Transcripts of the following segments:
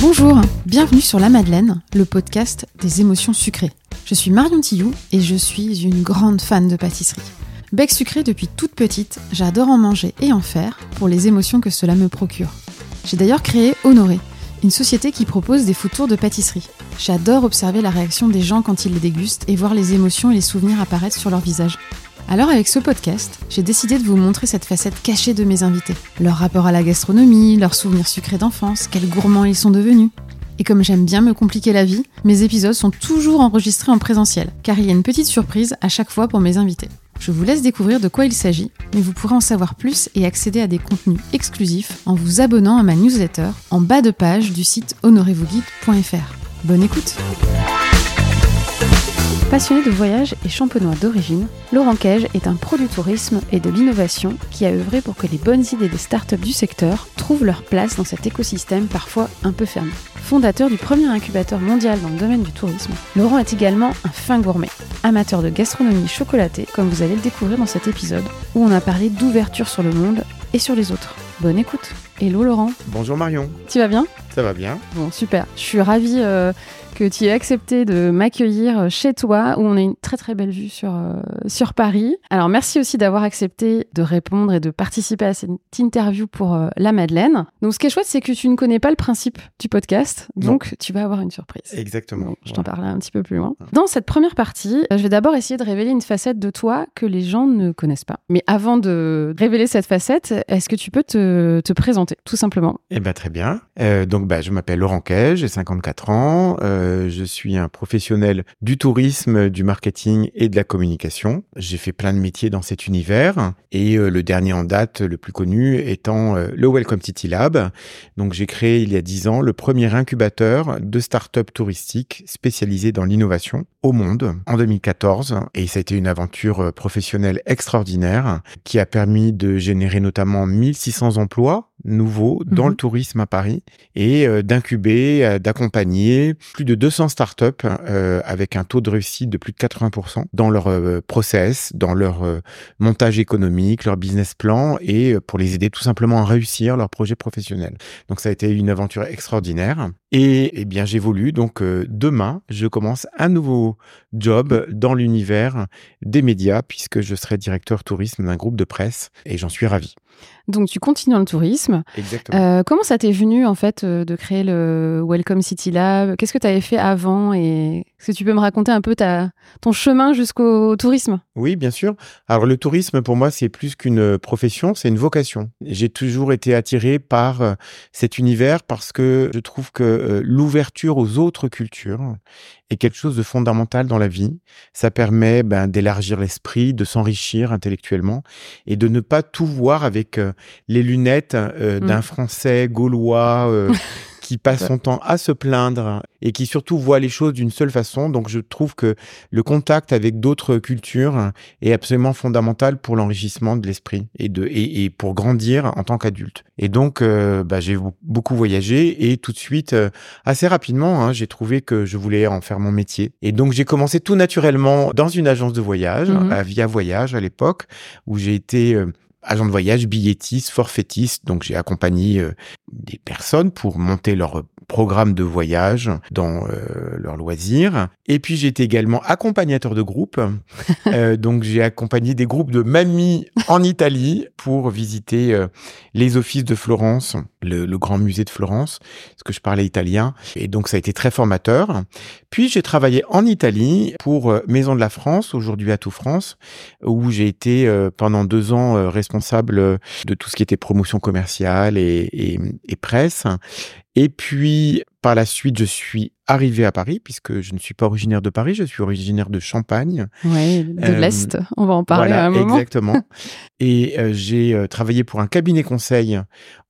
Bonjour, bienvenue sur La Madeleine, le podcast des émotions sucrées. Je suis Marion Tillou et je suis une grande fan de pâtisserie. Bec sucré depuis toute petite, j'adore en manger et en faire pour les émotions que cela me procure. J'ai d'ailleurs créé Honoré, une société qui propose des food tours de pâtisserie. J'adore observer la réaction des gens quand ils les dégustent et voir les émotions et les souvenirs apparaître sur leur visage. Alors avec ce podcast, j'ai décidé de vous montrer cette facette cachée de mes invités. Leur rapport à la gastronomie, leurs souvenirs sucrés d'enfance, quels gourmands ils sont devenus. Et comme j'aime bien me compliquer la vie, mes épisodes sont toujours enregistrés en présentiel, car il y a une petite surprise à chaque fois pour mes invités. Je vous laisse découvrir de quoi il s'agit, mais vous pourrez en savoir plus et accéder à des contenus exclusifs en vous abonnant à ma newsletter en bas de page du site honorezvousguides.fr. Bonne écoute Passionné de voyage et champenois d'origine, Laurent Cage est un pro du tourisme et de l'innovation qui a œuvré pour que les bonnes idées des startups du secteur trouvent leur place dans cet écosystème parfois un peu fermé. Fondateur du premier incubateur mondial dans le domaine du tourisme, Laurent est également un fin gourmet, amateur de gastronomie chocolatée, comme vous allez le découvrir dans cet épisode, où on a parlé d'ouverture sur le monde et sur les autres. Bonne écoute Hello Laurent Bonjour Marion Tu vas bien? Ça va bien Bon, super. Je suis ravie euh, que tu aies accepté de m'accueillir chez toi, où on a une très très belle vue sur, euh, sur Paris. Alors merci aussi d'avoir accepté de répondre et de participer à cette interview pour euh, La Madeleine. Donc ce qui est chouette, c'est que tu ne connais pas le principe du podcast, donc tu vas avoir une surprise. Exactement. Je t'en parlerai un petit peu plus loin. Dans cette première partie, je vais d'abord essayer de révéler une facette de toi que les gens ne connaissent pas. Mais avant de révéler cette facette, est-ce que tu peux te, te présenter, tout simplement Eh bien très bien. Euh, donc bah, je m'appelle Laurent Cage, j'ai 54 ans. Euh, je suis un professionnel du tourisme, du marketing et de la communication. J'ai fait plein de métiers dans cet univers et euh, le dernier en date, le plus connu, étant le Welcome City Lab. Donc j'ai créé il y a 10 ans le premier incubateur de start-up touristique spécialisé dans l'innovation au monde en 2014 et ça a été une aventure professionnelle extraordinaire qui a permis de générer notamment 1600 emplois nouveaux dans Mhm. le tourisme à Paris et euh, d'incuber, euh, d'accompagner plus de 200 startups euh, avec un taux de réussite de plus de 80% dans leur process, dans leur montage économique, leur business plan et pour les aider tout simplement à réussir leur projet professionnel. Donc ça a été une aventure extraordinaire. Et eh bien j'évolue donc demain je commence un nouveau job dans l'univers des médias puisque je serai directeur tourisme d'un groupe de presse et j'en suis ravi. Donc tu continues dans le tourisme. Exactement. Euh, comment ça t'est venu en fait euh, de créer le Welcome City Lab? Qu'est-ce que tu avais fait avant et est-ce que tu peux me raconter un peu ta, ton chemin jusqu'au tourisme? Oui, bien sûr. Alors le tourisme, pour moi, c'est plus qu'une profession, c'est une vocation. J'ai toujours été attiré par euh, cet univers parce que je trouve que l'ouverture aux autres cultures est quelque chose de fondamental dans la vie. Ça permet ben, d'élargir l'esprit, de s'enrichir intellectuellement et de ne pas tout voir avec euh, les lunettes euh, Mm. d'un Français gaulois euh, qui passe son temps à se plaindre et qui surtout voit les choses d'une seule façon. Donc je trouve que le contact avec d'autres cultures est absolument fondamental pour l'enrichissement de l'esprit et, de, et, et pour grandir en tant qu'adulte. Et donc euh, bah, j'ai beaucoup voyagé et tout de suite, euh, assez rapidement, hein, j'ai trouvé que je voulais en faire mon métier. Et donc j'ai commencé tout naturellement dans une agence de voyage, à Via Voyage à l'époque, où j'ai été... euh, agent de voyage, billettiste, forfaitiste. Donc, j'ai accompagné euh, des personnes pour monter leur programme de voyage dans euh, leurs loisirs. Et puis, été également accompagnateur de groupe. Euh, donc, j'ai accompagné des groupes de mamies en Italie pour visiter euh, les offices de Florence, le, le grand musée de Florence, parce que je parlais italien. Et donc, ça a été très formateur. Puis, j'ai travaillé en Italie pour euh, Maison de la France, aujourd'hui à tout France, où j'ai été euh, pendant deux ans euh, responsable de tout ce qui était promotion commerciale et, et, et presse. Et puis, par la suite, je suis arrivé à Paris, puisque je ne suis pas originaire de Paris, je suis originaire de Champagne. Oui, de Euh, l'Est. On va en parler voilà, à un moment. exactement. et euh, j'ai euh, travaillé pour un cabinet conseil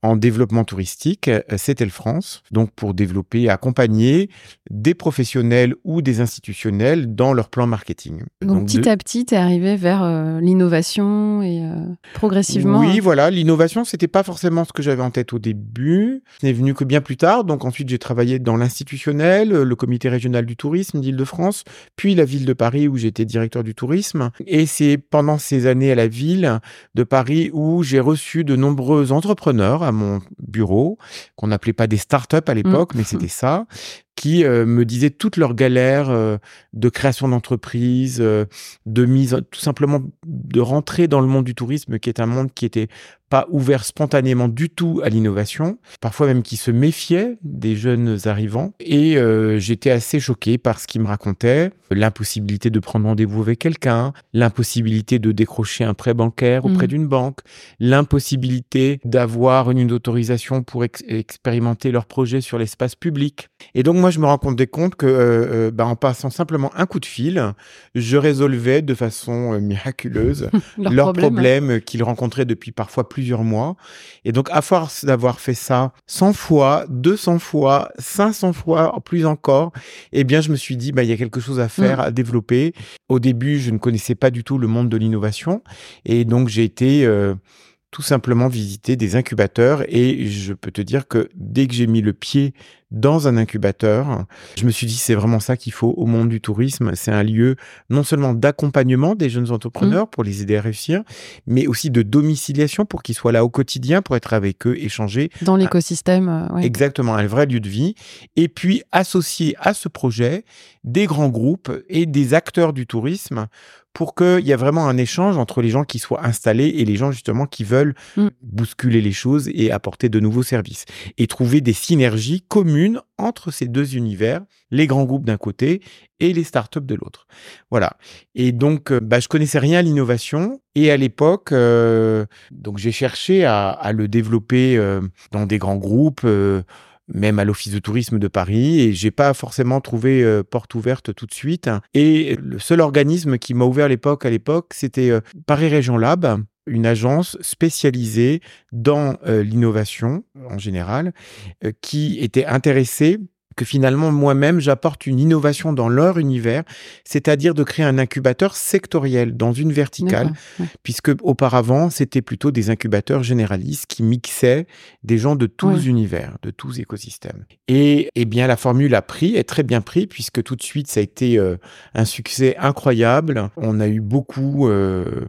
en développement touristique, C'était France, donc pour développer, accompagner des professionnels ou des institutionnels dans leur plan marketing. Donc, petit à petit, tu es arrivé vers l'innovation et progressivement. Oui, hein. voilà, l'innovation, c'était pas forcément ce que j'avais en tête au début. Ce n'est venu que bien plus tard. Donc ensuite, j'ai travaillé dans l'institutionnel, le comité régional du tourisme d'Île-de-France, puis la ville de Paris où j'étais directeur du tourisme. Et c'est pendant ces années à la ville de Paris où j'ai reçu de nombreux entrepreneurs à mon bureau, qu'on n'appelait pas des startups à l'époque, Mmh. mais c'était ça, qui euh, me disaient toutes leurs galères euh, de création d'entreprise, euh, de mise, tout simplement de rentrer dans le monde du tourisme, qui est un monde qui était pas ouvert spontanément du tout à l'innovation, parfois même qui se méfiait des jeunes arrivants. Et j'étais assez choqué par ce qu'ils me racontaient, l'impossibilité de prendre rendez-vous avec quelqu'un, l'impossibilité de décrocher un prêt bancaire auprès Mhm. d'une banque, l'impossibilité d'avoir une autorisation pour ex- expérimenter leur projet sur l'espace public. Et donc moi, je me rendais compte que, euh, euh, bah, en passant simplement un coup de fil, je résolvais de façon euh, miraculeuse Leurs problèmes. qu'ils rencontraient depuis parfois plusieurs mois. Et donc, à force d'avoir fait ça 100 fois, 200 fois, 500 fois, plus encore, eh bien, je me suis dit, bah, il y a quelque chose à faire, Mm. à développer. Au début, je ne connaissais pas du tout le monde de l'innovation. Et donc, j'ai été euh, tout simplement visiter des incubateurs. Et je peux te dire que dès que j'ai mis le pied dans un incubateur, je me suis dit, c'est vraiment ça qu'il faut au monde du tourisme. C'est un lieu non seulement d'accompagnement des jeunes entrepreneurs pour les aider à réussir, mais aussi de domiciliation pour qu'ils soient là au quotidien, pour être avec eux, échanger. Dans l'écosystème. euh, ouais. Exactement, un vrai lieu de vie. Et puis associer à ce projet des grands groupes et des acteurs du tourisme pour qu'il y ait vraiment un échange entre les gens qui soient installés et les gens justement qui veulent Mm. bousculer les choses et apporter de nouveaux services. Et trouver des synergies communes entre ces deux univers, les grands groupes d'un côté et les startups de l'autre. Voilà. Et donc, euh, bah, je connaissais rien à l'innovation. Et à l'époque, euh, donc j'ai cherché à, le développer euh, dans des grands groupes. même à l'office de tourisme de Paris et j'ai pas forcément trouvé porte ouverte tout de suite et le seul organisme qui m'a ouvert l'époque à l'époque c'était Paris Région Lab une agence spécialisée dans euh, l'innovation en général euh, qui était intéressée que finalement moi-même j'apporte une innovation dans leur univers, c'est-à-dire de créer un incubateur sectoriel dans une verticale, ouais. puisque auparavant c'était plutôt des incubateurs généralistes qui mixaient des gens de tous Ouais. univers, de tous écosystèmes. Et eh bien la formule a pris, est très bien pris, puisque tout de suite ça a été euh, un succès incroyable. On a eu beaucoup euh,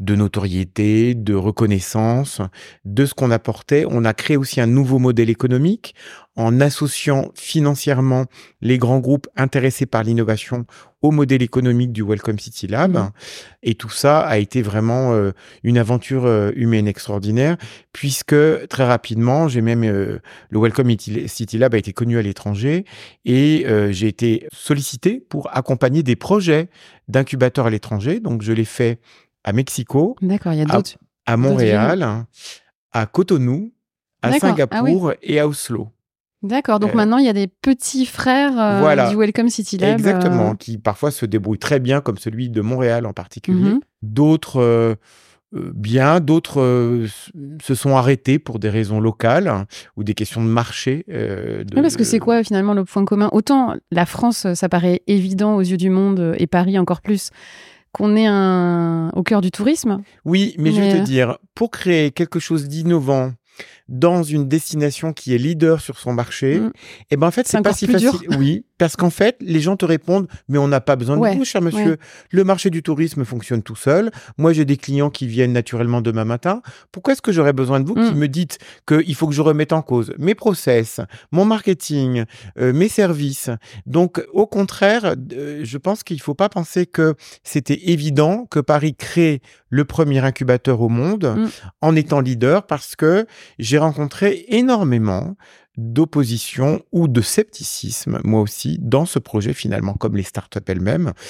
de notoriété, de reconnaissance, de ce qu'on apportait. On a créé aussi un nouveau modèle économique en associant financièrement les grands groupes intéressés par l'innovation au modèle économique du Welcome City Lab. Mhm. Et tout ça a été vraiment euh, une aventure euh, humaine extraordinaire, puisque très rapidement, j'ai même euh, le Welcome City Lab a été connu à l'étranger et j'ai été sollicité pour accompagner des projets d'incubateurs à l'étranger. Donc je l'ai fait à Mexico, D'accord, il y a d'autres. à Montréal, à Cotonou, à. Ah Singapour et à Oslo. D'accord, donc Euh, maintenant il y a des petits frères euh, voilà. du Welcome City Lab. Exactement, euh, qui parfois se débrouillent très bien, comme celui de Montréal en particulier. mhm. D'autres bien, d'autres se sont arrêtés pour des raisons locales hein, ou des questions de marché. de- Oui, parce que c'est quoi finalement le point commun? Autant la France, ça paraît évident aux yeux du monde, et Paris encore plus, qu'on est un... au cœur du tourisme. Oui, mais, je Mais, vais euh, te dire, pour créer quelque chose d'innovant dans une destination qui est leader sur son marché, Mm. eh ben en fait C'est pas si plus dur. facile. Oui, parce qu'en fait les gens te répondent mais on n'a pas besoin de vous, cher monsieur. Le marché du tourisme fonctionne tout seul. Moi j'ai des clients qui viennent naturellement demain matin. Pourquoi est-ce que j'aurais besoin de vous qui Mm. me dites qu'il faut que je remette en cause mes process, mon marketing, euh, mes services? Donc au contraire, euh, je pense qu'il faut pas penser que c'était évident que Paris crée le premier incubateur au monde Mm. en étant leader parce que j'ai rencontré énormément d'opposition ou de scepticisme, moi aussi, dans ce projet finalement, comme les startups elles-mêmes.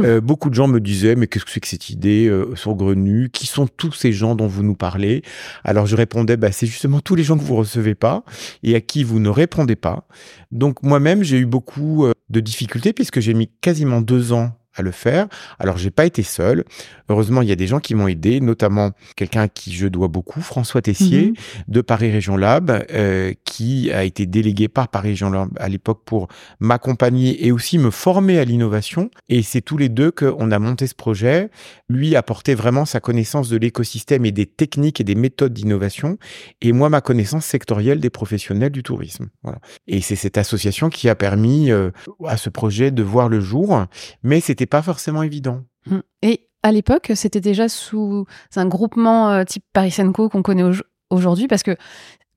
Euh, beaucoup de gens me disaient, mais qu'est-ce que c'est que cette idée euh, saugrenue? Qui sont tous ces gens dont vous nous parlez? Alors je répondais, bah, c'est justement tous les gens que vous recevez pas et à qui vous ne répondez pas. Donc moi-même, j'ai eu beaucoup euh, de difficultés puisque j'ai mis quasiment deux ans à le faire. Alors j'ai pas été seul. Heureusement, il y a des gens qui m'ont aidé, notamment quelqu'un à qui je dois beaucoup, François Tessier Mhm. de Paris Région Lab, euh, qui a été délégué par Paris Région Lab à l'époque pour m'accompagner et aussi me former à l'innovation. Et c'est tous les deux qu'on a monté ce projet. Lui apportait vraiment sa connaissance de l'écosystème et des techniques et des méthodes d'innovation, et moi ma connaissance sectorielle des professionnels du tourisme. Voilà. Et c'est cette association qui a permis euh, à ce projet de voir le jour, mais c'était pas forcément évident. Mm. Et à l'époque, c'était déjà sous un groupement euh, type Paris Co qu'on connaît au- aujourd'hui parce que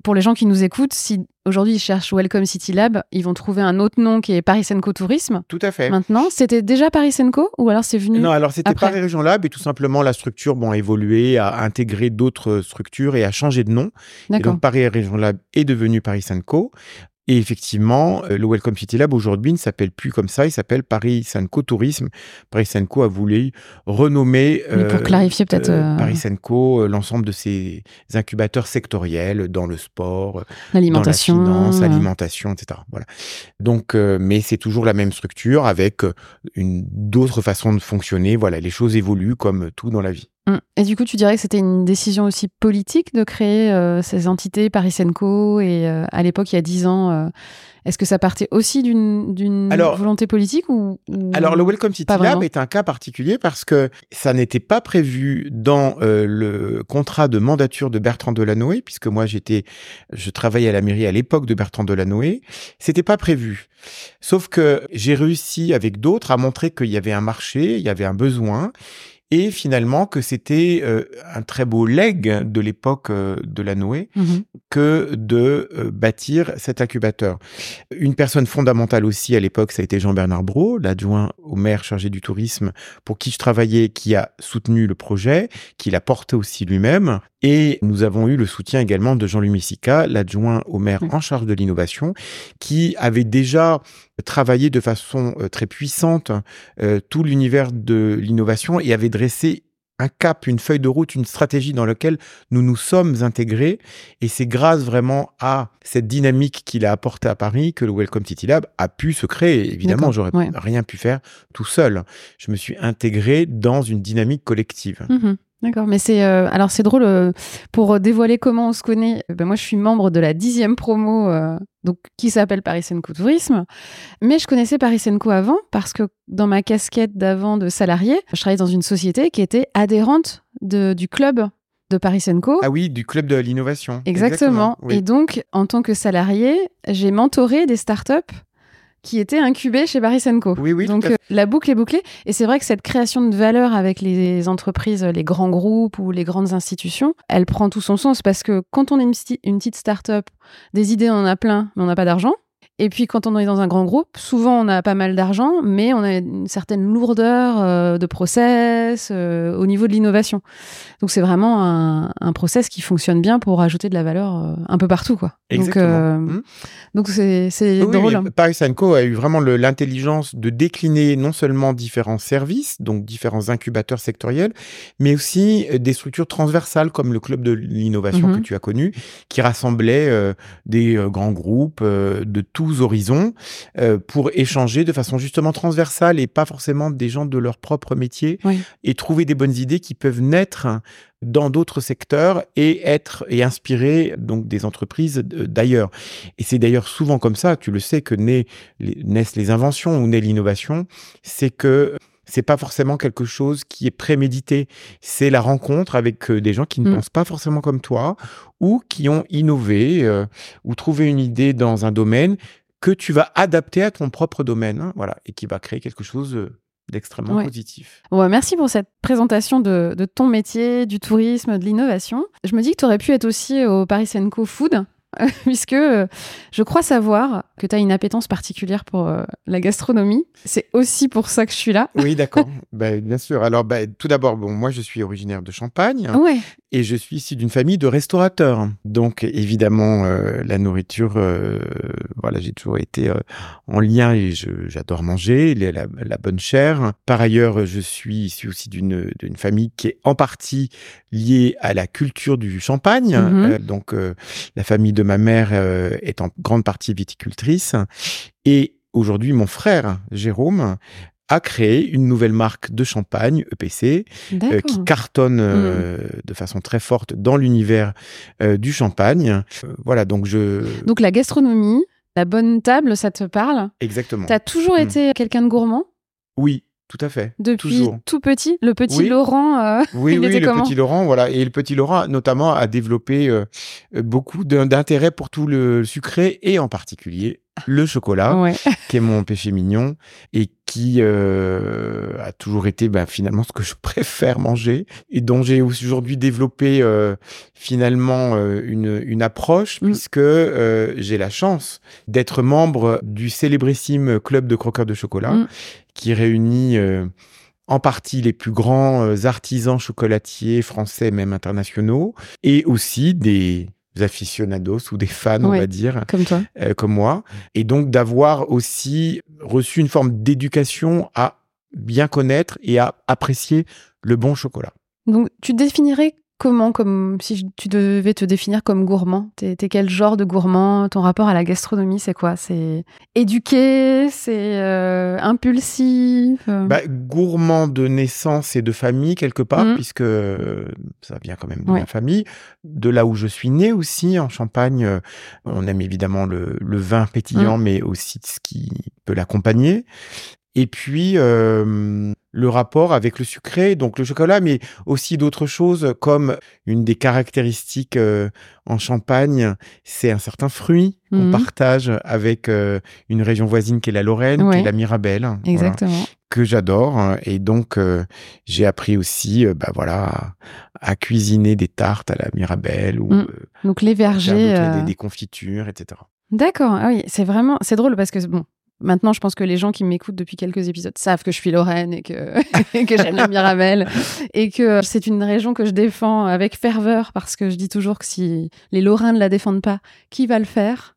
pour les gens qui nous écoutent, si aujourd'hui ils cherchent Welcome City Lab, ils vont trouver un autre nom qui est Paris Co Tourisme. Tout à fait. Maintenant, c'était déjà Paris Co ou alors c'est venu Non, alors c'était. Paris Région Lab et tout simplement la structure bon, a évolué, a intégré d'autres structures et a changé de nom. Et donc Paris Région Lab est devenu Paris Co. Et effectivement, euh, le Welcome City Lab aujourd'hui ne s'appelle plus comme ça, il s'appelle Paris Co Tourisme. Paris Co a voulu renommer Mais pour euh, clarifier peut-être, euh, Paris Co euh, l'ensemble de ses incubateurs sectoriels dans le sport, l'alimentation. dans la finance, euh, alimentation, etc. Voilà. Donc, euh, mais c'est toujours la même structure avec une d'autres façons de fonctionner. Voilà, les choses évoluent comme tout dans la vie. Mm. Et du coup, tu dirais que c'était une décision aussi politique de créer euh, ces entités Paris Co et euh, à l'époque, il y a dix ans, euh, est-ce que ça partait aussi d'une volonté politique ou, ou- Alors, le Welcome City Lab est un cas particulier parce que ça n'était pas prévu dans le contrat de mandature de Bertrand Delanoë, puisque moi j'étais, je travaillais à la mairie à l'époque de Bertrand Delanoë. C'était pas prévu. Sauf que j'ai réussi avec d'autres à montrer qu'il y avait un marché, il y avait un besoin. Et finalement, que c'était euh, un très beau leg de l'époque euh, de la Noé Mhm. que de euh, bâtir cet incubateur. Une personne fondamentale aussi à l'époque, ça a été Jean-Bernard Brault, l'adjoint au maire chargé du tourisme, pour qui je travaillais, qui a soutenu le projet, qui l'a porté aussi lui-même. Et nous avons eu le soutien également de Jean-Louis Messica, l'adjoint au maire Oui. en charge de l'innovation, qui avait déjà travaillé de façon très puissante tout l'univers de l'innovation et avait dressé un cap, une feuille de route, une stratégie dans laquelle nous nous sommes intégrés. Et c'est grâce vraiment à cette dynamique qu'il a apportée à Paris que le Welcome City Lab a pu se créer. Évidemment, j'aurais ouais. rien pu faire tout seul. Je me suis intégré dans une dynamique collective. Mhm. D'accord, mais c'est euh, alors c'est drôle euh, pour dévoiler comment on se connaît. euh, ben moi, je suis membre de la dixième promo, euh, donc qui s'appelle Paris Co Tourisme, mais je connaissais Paris Co avant parce que dans ma casquette d'avant de salarié, je travaillais dans une société qui était adhérente de, du club de Paris Co. Ah oui, du club de l'innovation. Exactement. oui. Et donc, en tant que salarié, j'ai mentoré des startups qui étaient incubées chez Paris Co. Oui, oui, Donc, euh, la boucle est bouclée. Et c'est vrai que cette création de valeur avec les entreprises, les grands groupes ou les grandes institutions, elle prend tout son sens parce que quand on est une, une petite startup, des idées, on en a plein, mais on n'a pas d'argent. Et puis quand on est dans un grand groupe, souvent on a pas mal d'argent, mais on a une certaine lourdeur euh, de process euh, au niveau de l'innovation. Donc c'est vraiment un, un process qui fonctionne bien pour ajouter de la valeur euh, un peu partout, quoi. Exactement. Donc Hmm. donc c'est Oui, drôle. mais Paris Co a eu vraiment l'intelligence de décliner non seulement différents services, donc différents incubateurs sectoriels, mais aussi des structures transversales comme le club de l'innovation Mhm. que tu as connu, qui rassemblait des grands groupes de tous horizons euh, pour échanger de façon justement transversale et pas forcément des gens de leur propre métier Oui. et trouver des bonnes idées qui peuvent naître dans d'autres secteurs et être et inspirer donc des entreprises euh, d'ailleurs. Et c'est d'ailleurs souvent comme ça, tu le sais, que naît- naissent les inventions ou naît l'innovation, c'est que c'est pas forcément quelque chose qui est prémédité. C'est la rencontre avec euh, des gens qui ne Mm. pensent pas forcément comme toi ou qui ont innové euh, ou trouvé une idée dans un domaine que tu vas adapter à ton propre domaine, hein, voilà, et qui va créer quelque chose euh, d'extrêmement Ouais. positif. Ouais, merci pour cette présentation de, de ton métier, du tourisme, de l'innovation. Je me dis que tu aurais pu être aussi au Paris Co Food, puisque euh, je crois savoir que tu as une appétence particulière pour euh, la gastronomie. C'est aussi pour ça que je suis là. Oui, d'accord. Ben, bien sûr. Alors, ben, tout d'abord, bon, moi, je suis originaire de Champagne Ouais, et je suis issu d'une famille de restaurateurs. Donc, évidemment, euh, la nourriture, euh, voilà, j'ai toujours été euh, en lien et j'adore manger, les- la, la bonne chair. Par ailleurs, je suis issu aussi d'une famille qui est en partie liée à la culture du champagne. Mhm. Donc, la famille de ma mère est en grande partie viticultrice. Et aujourd'hui, mon frère, Jérôme, a créé une nouvelle marque de champagne, EPC, euh, qui cartonne euh, de façon très forte dans l'univers euh, du champagne. Voilà, donc je... Donc la gastronomie, la bonne table, ça te parle? Exactement. T'as toujours Mm. été quelqu'un de gourmand? Oui, tout à fait. depuis Toujours. tout petit. Le petit Oui. Laurent, euh, Oui, Il oui, était le comment? petit Laurent, voilà. Et le petit Laurent, notamment, a développé euh, beaucoup d'intérêt pour tout le sucré et en particulier le chocolat, ouais. qui est mon péché mignon et qui euh, a toujours été bah, finalement ce que je préfère manger et dont j'ai aujourd'hui développé euh, finalement euh, une, une approche Mm. puisque euh, j'ai la chance d'être membre du célébrissime club de croqueurs de chocolat Mm. qui réunit euh, en partie les plus grands artisans chocolatiers français, même internationaux, et aussi des aficionados ou des fans, on va dire, Comme toi. euh, comme moi, et donc d'avoir aussi reçu une forme d'éducation à bien connaître et à apprécier le bon chocolat. Donc tu définirais comment comme si tu devais te définir comme gourmand T'es t'es quel genre de gourmand? Ton rapport à la gastronomie, c'est quoi? C'est éduqué C'est euh, impulsif euh, Bah, gourmand de naissance et de famille quelque part, Mhm. puisque euh, ça vient quand même de Ouais. ma famille. De là où je suis né aussi, en Champagne, on aime évidemment le, le vin pétillant, mais aussi ce qui peut l'accompagner. Et puis euh, le rapport avec le sucré, donc le chocolat, mais aussi d'autres choses comme une des caractéristiques euh, en Champagne, c'est un certain fruit qu'on Mhm. partage avec euh, une région voisine qui est la Lorraine, qui est la Mirabelle. Voilà Exactement. que j'adore hein, et donc euh, j'ai appris aussi bah voilà à, à cuisiner des tartes à la Mirabelle ou Mm. euh, Donc les vergers. des, des confitures etc D'accord. Ah oui, c'est vraiment c'est drôle parce que bon. Maintenant, je pense que les gens qui m'écoutent depuis quelques épisodes savent que je suis Lorraine et que, que j'aime la Mirabelle et que c'est une région que je défends avec ferveur parce que je dis toujours que si les Lorrains ne la défendent pas, qui va le faire?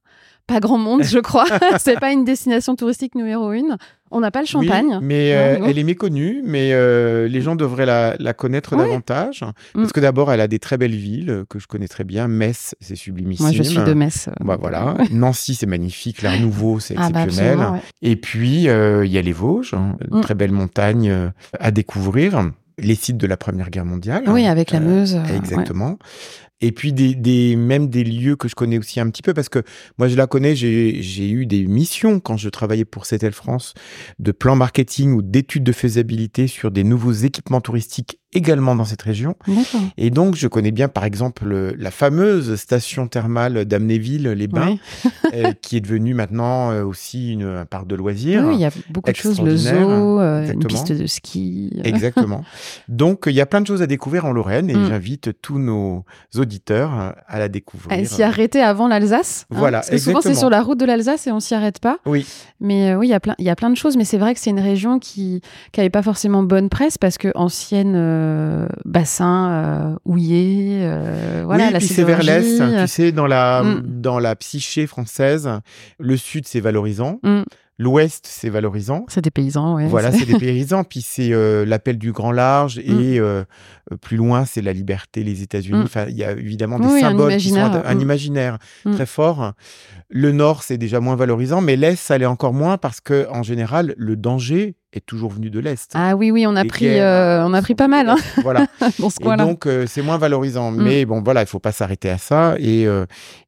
Pas grand monde, je crois. c'est pas une destination touristique numéro une. On n'a pas le champagne. Oui, mais euh, elle est méconnue mais euh, les gens devraient la, la connaître Ouais. davantage Mm. parce que d'abord elle a des très belles villes euh, que je connais très bien Metz c'est sublimissime Moi, je suis de Metz. Bah voilà, Nancy c'est magnifique, l'Art Nouveau c'est Ah bah exceptionnel. ouais. Et puis, euh, il y a les Vosges, hein, Mm. très belle montagne euh, à découvrir, les sites de la Première Guerre mondiale. Oui, avec la Meuse. euh. Exactement. Et puis des, des même des lieux que je connais aussi un petit peu parce que moi je la connais, j'ai eu des missions quand je travaillais pour CETEL France de plan marketing ou d'études de faisabilité sur des nouveaux équipements touristiques également dans cette région. Et donc je connais bien par exemple le- la fameuse station thermale d'Amnéville les Bains euh, qui est devenue maintenant euh, aussi une, un parc de loisirs. Oui, il y a beaucoup de choses, le zoo, euh, une piste de ski. Exactement. Donc, il y a plein de choses à découvrir en Lorraine et Mm. j'invite tous nos auditeurs euh, à la découvrir. À s'y arrêter avant l'Alsace. hein, Voilà, parce que souvent, c'est sur la route de l'Alsace et on s'y arrête pas. Oui, Mais euh, oui, il y a plein, de choses. Mais c'est vrai que c'est une région qui n'avait pas forcément bonne presse parce que ancienne euh, bassin houillé, voilà, oui la puis c'est vers l'est. Tu sais, dans la, Mm. dans la psyché française, le sud, c'est valorisant. Mm. L'ouest, c'est valorisant. C'est des paysans, ouais. Voilà, c'est- des paysans, puis c'est euh, l'appel du grand large, Mm. et euh, euh, plus loin, c'est la liberté, les États-Unis. Mm. Enfin, il y a évidemment des Oui, un symboles qui sont imaginaire, un mm. imaginaire très fort. Le nord, c'est déjà moins valorisant, mais l'est, ça l'est encore moins parce que en général, le danger est toujours venu de l'est. Ah oui, oui, on a pris, euh, on a pris pas mal hein, Voilà. dans ce Et coin-là. donc, euh, c'est moins valorisant. Mm. Mais bon, voilà, il faut pas s'arrêter à ça. Et, euh,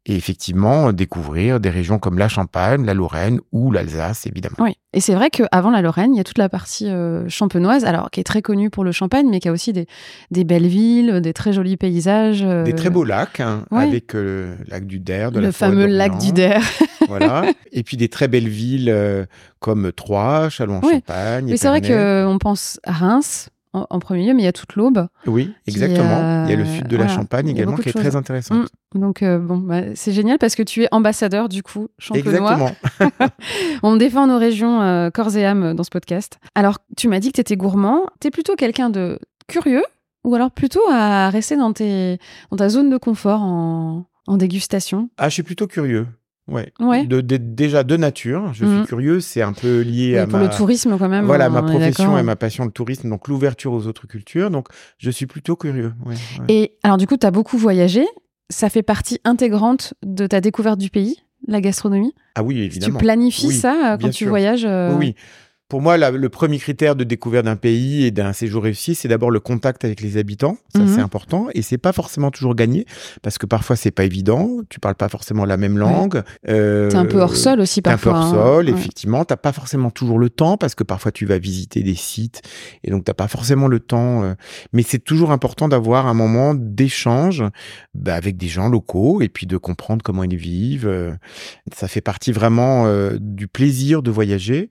et effectivement, découvrir des régions comme la Champagne, la Lorraine ou l'Alsace, évidemment. Oui, et c'est vrai qu'avant la Lorraine, il y a toute la partie champenoise, alors qui est très connue pour le champagne, mais qui a aussi des, des belles villes, des très jolis paysages. Des très beaux lacs, hein, ouais. avec le lac du Der, de Le la fameux lac du Der. voilà. Et puis des très belles villes comme Troyes, Châlons-en-Champagne. Mais c'est vrai qu'on pense à Reims en, en premier lieu, mais il y a toute l'Aube. Oui, exactement. euh, Il y a le sud de la voilà, Champagne également qui est très intéressant. Donc euh, bon, bah, c'est génial parce que tu es ambassadeur du coup champenois. Exactement. On défend nos régions euh, corps et âme dans ce podcast. Alors, tu m'as dit que tu étais gourmand. Tu es plutôt quelqu'un de curieux ou alors plutôt à rester dans, tes, dans ta zone de confort en, en dégustation? Ah, je suis plutôt curieux. Ouais. Ouais. De, de- déjà de nature, je suis curieux. C'est un peu lié à Pour ma le tourisme quand même. Voilà, ma profession et ma passion le tourisme, donc l'ouverture aux autres cultures. Donc, je suis plutôt curieux. ouais, ouais. Et alors du coup, tu as beaucoup voyagé. Ça fait partie intégrante de ta découverte du pays, la gastronomie? Ah oui, Tu évidemment. planifies Oui, ça euh, quand tu sûr. voyages euh, Oui, oui. Pour moi, la- le premier critère de découverte d'un pays et d'un séjour réussi, c'est d'abord le contact avec les habitants. Ça, Mhm. c'est important. Et c'est pas forcément toujours gagné parce que parfois, c'est pas évident. Tu parles pas forcément la même langue. Euh, T'es un peu hors sol aussi T'es un peu parfois. hors hein. sol, Ouais. effectivement. T'as pas forcément toujours le temps parce que parfois tu vas visiter des sites et donc t'as pas forcément le temps. euh, mais c'est toujours important d'avoir un moment d'échange bah, avec des gens locaux et puis de comprendre comment ils vivent. euh, ça fait partie vraiment du plaisir de voyager.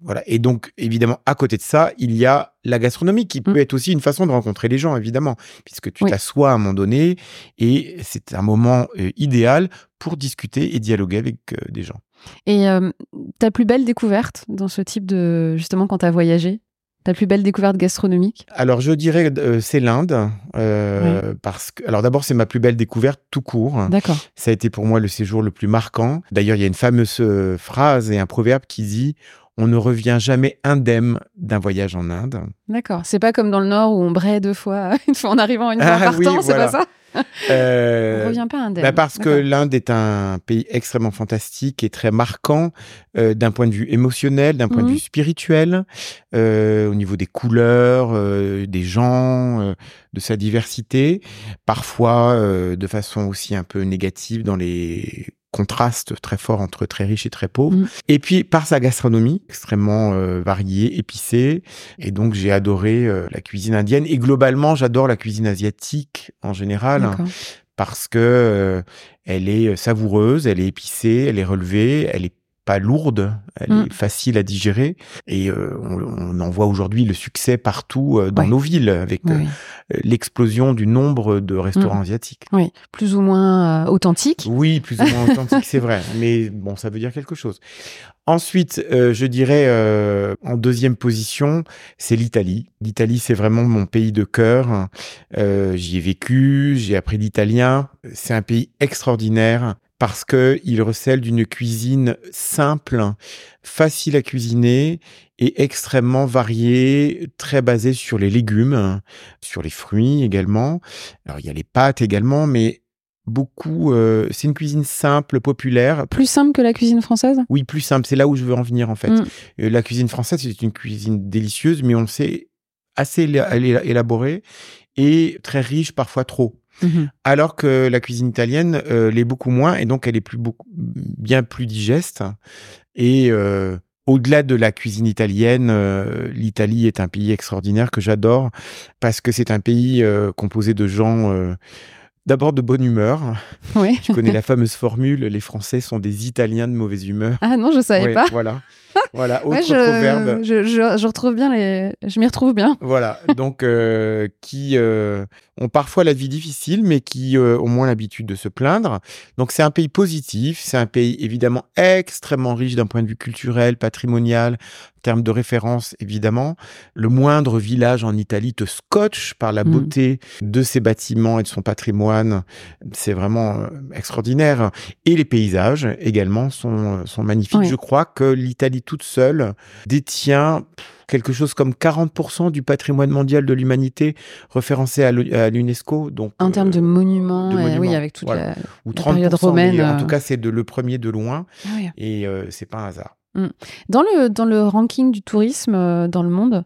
Voilà. Et donc, évidemment, à côté de ça, il y a la gastronomie qui peut Mm. être aussi une façon de rencontrer les gens, évidemment, puisque tu Oui. t'assois à un moment donné et c'est un moment euh, idéal pour discuter et dialoguer avec euh, des gens. Et euh, ta plus belle découverte dans ce type de. Justement, quand t'as voyagé? Ta plus belle découverte gastronomique? Alors, je dirais euh, c'est l'Inde, euh, parce que, alors d'abord, c'est ma plus belle découverte tout court. D'accord. Ça a été pour moi le séjour le plus marquant. D'ailleurs, il y a une fameuse phrase et un proverbe qui dit On ne revient jamais indemne d'un voyage en Inde. D'accord. C'est pas comme dans le Nord où on braie deux fois, une fois en arrivant, une fois Ah en partant, oui, c'est voilà. pas ça? Euh, On revient pas indemne. bah parce que l'Inde est un pays extrêmement fantastique et très marquant euh, d'un point de vue émotionnel, d'un point de Mhm. vue spirituel, euh, au niveau des couleurs, des gens, de sa diversité, parfois de façon aussi un peu négative dans les contrastes très forts entre très riches et très pauvres. Mhm. Et puis par sa gastronomie extrêmement euh, variée, épicée. Et donc j'ai adoré euh, la cuisine indienne et globalement j'adore la cuisine asiatique en général D'accord. parce que euh, elle est savoureuse, elle est épicée, elle est relevée, elle est pas lourde, elle Mm. est facile à digérer et euh, on, on en voit aujourd'hui le succès partout euh, dans Ouais. nos villes avec Oui, euh, l'explosion du nombre de Mm. restaurants asiatiques. Oui. Plus ou moins authentique. Oui, plus ou moins authentique, c'est vrai, mais bon, ça veut dire quelque chose. Ensuite, euh, je dirais euh, en deuxième position, c'est l'Italie. L'Italie, c'est vraiment mon pays de cœur. Euh, J'y ai vécu, j'ai appris l'italien. C'est un pays extraordinaire parce que il recèle d'une cuisine simple, facile à cuisiner et extrêmement variée, très basée sur les légumes, sur les fruits également. Alors il y a les pâtes également, mais beaucoup. euh, c'est une cuisine simple, populaire. Plus simple que la cuisine française? Oui, plus simple. C'est là où je veux en venir en fait. Mm. Euh, la cuisine française, c'est une cuisine délicieuse, mais on sait assez éla- éla- élaborée et très riche, parfois trop. Mhm. Alors que la cuisine italienne euh, l'est beaucoup moins et donc elle est plus bien plus digeste. Et euh, au-delà de la cuisine italienne, euh, l'Italie est un pays extraordinaire que j'adore parce que c'est un pays composé de gens d'abord de bonne humeur. Oui. Tu connais la fameuse formule les Français sont des Italiens de mauvaise humeur. Ah non, je savais Ouais, pas. Voilà. Voilà, autre Ouais, je, proverbe. je, je, je retrouve bien les. Je m'y retrouve bien. Voilà, donc euh, qui euh, ont parfois la vie difficile, mais qui euh, ont moins l'habitude de se plaindre. Donc c'est un pays positif, c'est un pays évidemment extrêmement riche d'un point de vue culturel, patrimonial, termes de référence évidemment. Le moindre village en Italie te scotche par la Mm. beauté de ses bâtiments et de son patrimoine. C'est vraiment euh, extraordinaire. Et les paysages également sont, sont magnifiques. Oui. Je crois que l'Italie toute seule détient quelque chose comme 40% du patrimoine mondial de l'humanité référencé à l'U- à l'UNESCO. Donc, En termes de euh, monuments, de euh, oui, monuments, avec toute voilà. la. ou la période 30%, romaine, mais en euh. tout cas, c'est le premier de loin Ah oui. et euh, c'est pas un hasard. Dans le, dans le ranking du tourisme euh, dans le monde,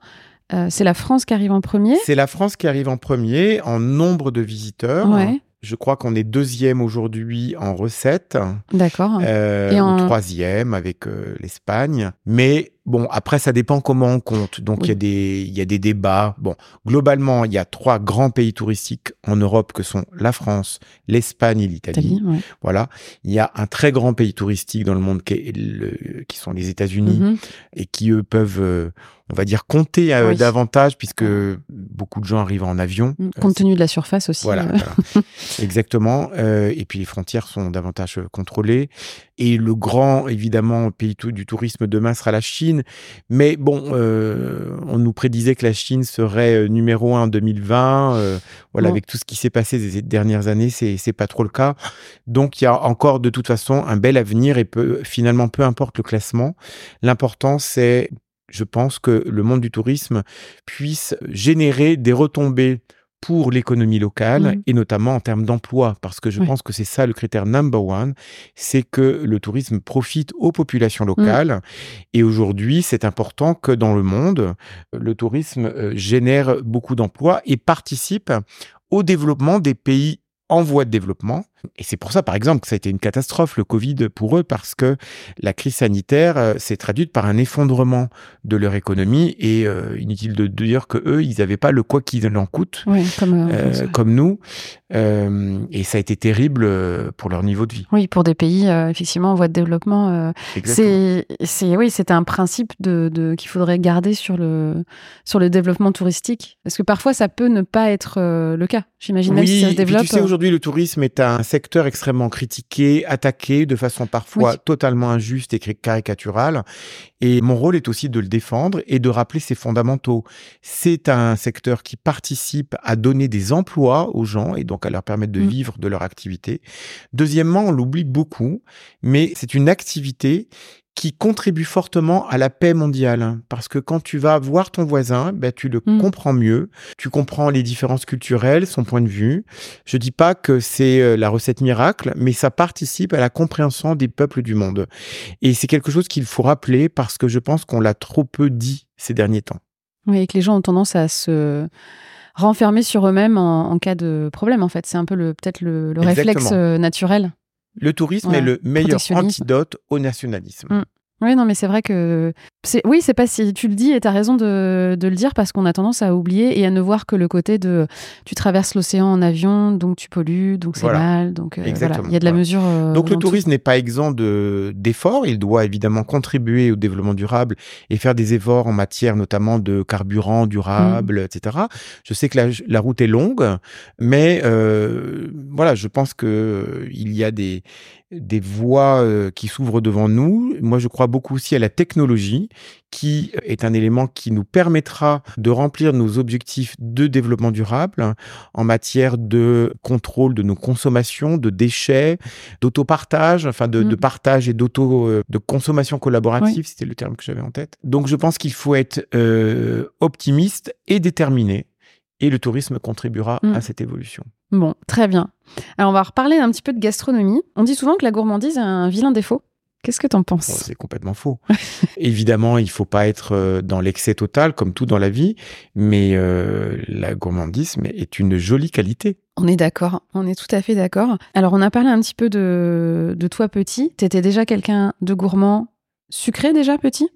euh, c'est la France qui arrive en premier. C'est la France qui arrive en premier en nombre de visiteurs. Ouais, Je crois qu'on est deuxième aujourd'hui en recettes, d'accord. euh, Et en- troisième avec euh, l'Espagne. Mais bon, après, ça dépend comment on compte. Donc, il y, a des- il y a des débats. Bon, globalement, il y a trois grands pays touristiques en Europe que sont la France, l'Espagne et l'Italie. Ouais. Voilà. Il y a un très grand pays touristique dans le monde qui, est le- qui sont les États-Unis Mhm. et qui, eux, peuvent, euh, on va dire, compter euh, Oui. davantage puisque beaucoup de gens arrivent en avion. Mm. Euh, Compte tenu de la surface aussi. voilà, voilà. exactement. Euh, et puis les frontières sont davantage contrôlées. Et le grand, évidemment, pays du tourisme demain sera la Chine. Mais bon, euh, on nous prédisait que la Chine serait euh, numéro un en 2020. euh, voilà, avec tout ce qui s'est passé ces dernières années, c'est c'est pas trop le cas. Donc il y a encore de toute façon un bel avenir et peu, finalement, peu importe le classement. L'important, c'est, je pense, que le monde du tourisme puisse générer des retombées pour l'économie locale Mhm. et notamment en termes d'emploi, parce que je Oui. pense que c'est ça le critère number one, c'est que le tourisme profite aux populations locales. Et aujourd'hui, c'est important que dans le monde, le tourisme euh, génère beaucoup d'emplois et participe au développement des pays en voie de développement. Et c'est pour ça, par exemple, que ça a été une catastrophe, le Covid, pour eux, parce que la crise sanitaire euh, s'est traduite par un effondrement de leur économie. Et euh, inutile de dire que eux, ils n'avaient pas le quoi qu'il en coûte, Oui, comme, euh, euh, comme nous. Et ça a été terrible pour leur niveau de vie. Oui, pour des pays effectivement en voie de développement. c'est, oui, c'est un principe de, de- qu'il faudrait garder sur le, sur le développement touristique. Parce que parfois, ça peut ne pas être le cas. J'imagine même si ça se développe. tu sais, aujourd'hui, le tourisme est un secteur extrêmement critiqué, attaqué de façon parfois Oui. totalement injuste et caricaturale. Et mon rôle est aussi de le défendre et de rappeler ses fondamentaux. C'est un secteur qui participe à donner des emplois aux gens et donc à leur permettre de Mm. vivre de leur activité. Deuxièmement, on l'oublie beaucoup, mais c'est une activité qui contribue fortement à la paix mondiale. Parce que quand tu vas voir ton voisin, ben, tu le Mm. comprends mieux, tu comprends les différences culturelles, son point de vue. Je dis pas que c'est euh, la recette miracle, mais ça participe à la compréhension des peuples du monde. Et c'est quelque chose qu'il faut rappeler parce que je pense qu'on l'a trop peu dit ces derniers temps. Oui, et que les gens ont tendance à se renfermer sur eux-mêmes en, en cas de problème, en fait. C'est un peu peut-être le, le réflexe euh, naturel. Le tourisme Ouais, est le meilleur antidote au nationalisme. Mm. Oui, non, mais c'est vrai que. Oui, c'est pas si tu le dis et tu as raison de, de le dire parce qu'on a tendance à oublier et à ne voir que le côté de tu traverses l'océan en avion, donc tu pollues, donc c'est Voilà. mal. Donc euh, voilà, il y a de la mesure. euh, Donc le tout. tourisme n'est pas exempt de d'efforts. Il doit évidemment contribuer au développement durable et faire des efforts en matière notamment de carburant durable, Mm. etc. Je sais que la, la route est longue, mais euh, voilà, je pense que euh, il y a des des voies qui s'ouvrent devant nous. Moi, je crois beaucoup aussi à la technologie, qui est un élément qui nous permettra de remplir nos objectifs de développement durable en matière de contrôle de nos consommations, de déchets, d'autopartage, enfin de, Mm. de partage et d'auto, euh, de consommation collaborative, c'était le terme que j'avais en tête. Donc je pense qu'il faut être euh, optimiste et déterminé. Et le tourisme contribuera Mm. à cette évolution. Bon, très bien. Alors on va reparler un petit peu de gastronomie. On dit souvent que la gourmandise a un vilain défaut. Qu'est-ce que t'en Bon, penses c'est complètement faux. Évidemment, il faut pas être euh, dans l'excès total, comme tout dans la vie, mais euh, la gourmandisme est une jolie qualité. On est d'accord, on est tout à fait d'accord. Alors on a parlé un petit peu de, de toi petit. T'étais déjà quelqu'un de gourmand sucré déjà petit?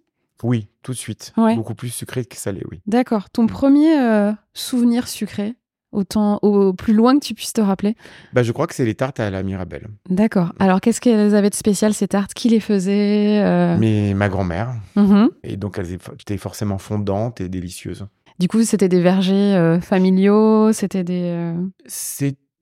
Oui, tout de suite. Ouais. Beaucoup plus sucré que salé, oui. D'accord. Ton premier euh, souvenir sucré, autant au plus loin que tu puisses te rappeler Bah, je crois que c'est les tartes à la Mirabelle. D'accord. Alors qu'est-ce qu'elles avaient de spécial ces tartes? Qui les faisait euh? Mais ma grand-mère, mhm. et donc elles étaient forcément fondantes et délicieuses. Du coup, c'était des vergers euh, familiaux, c'était des... euh,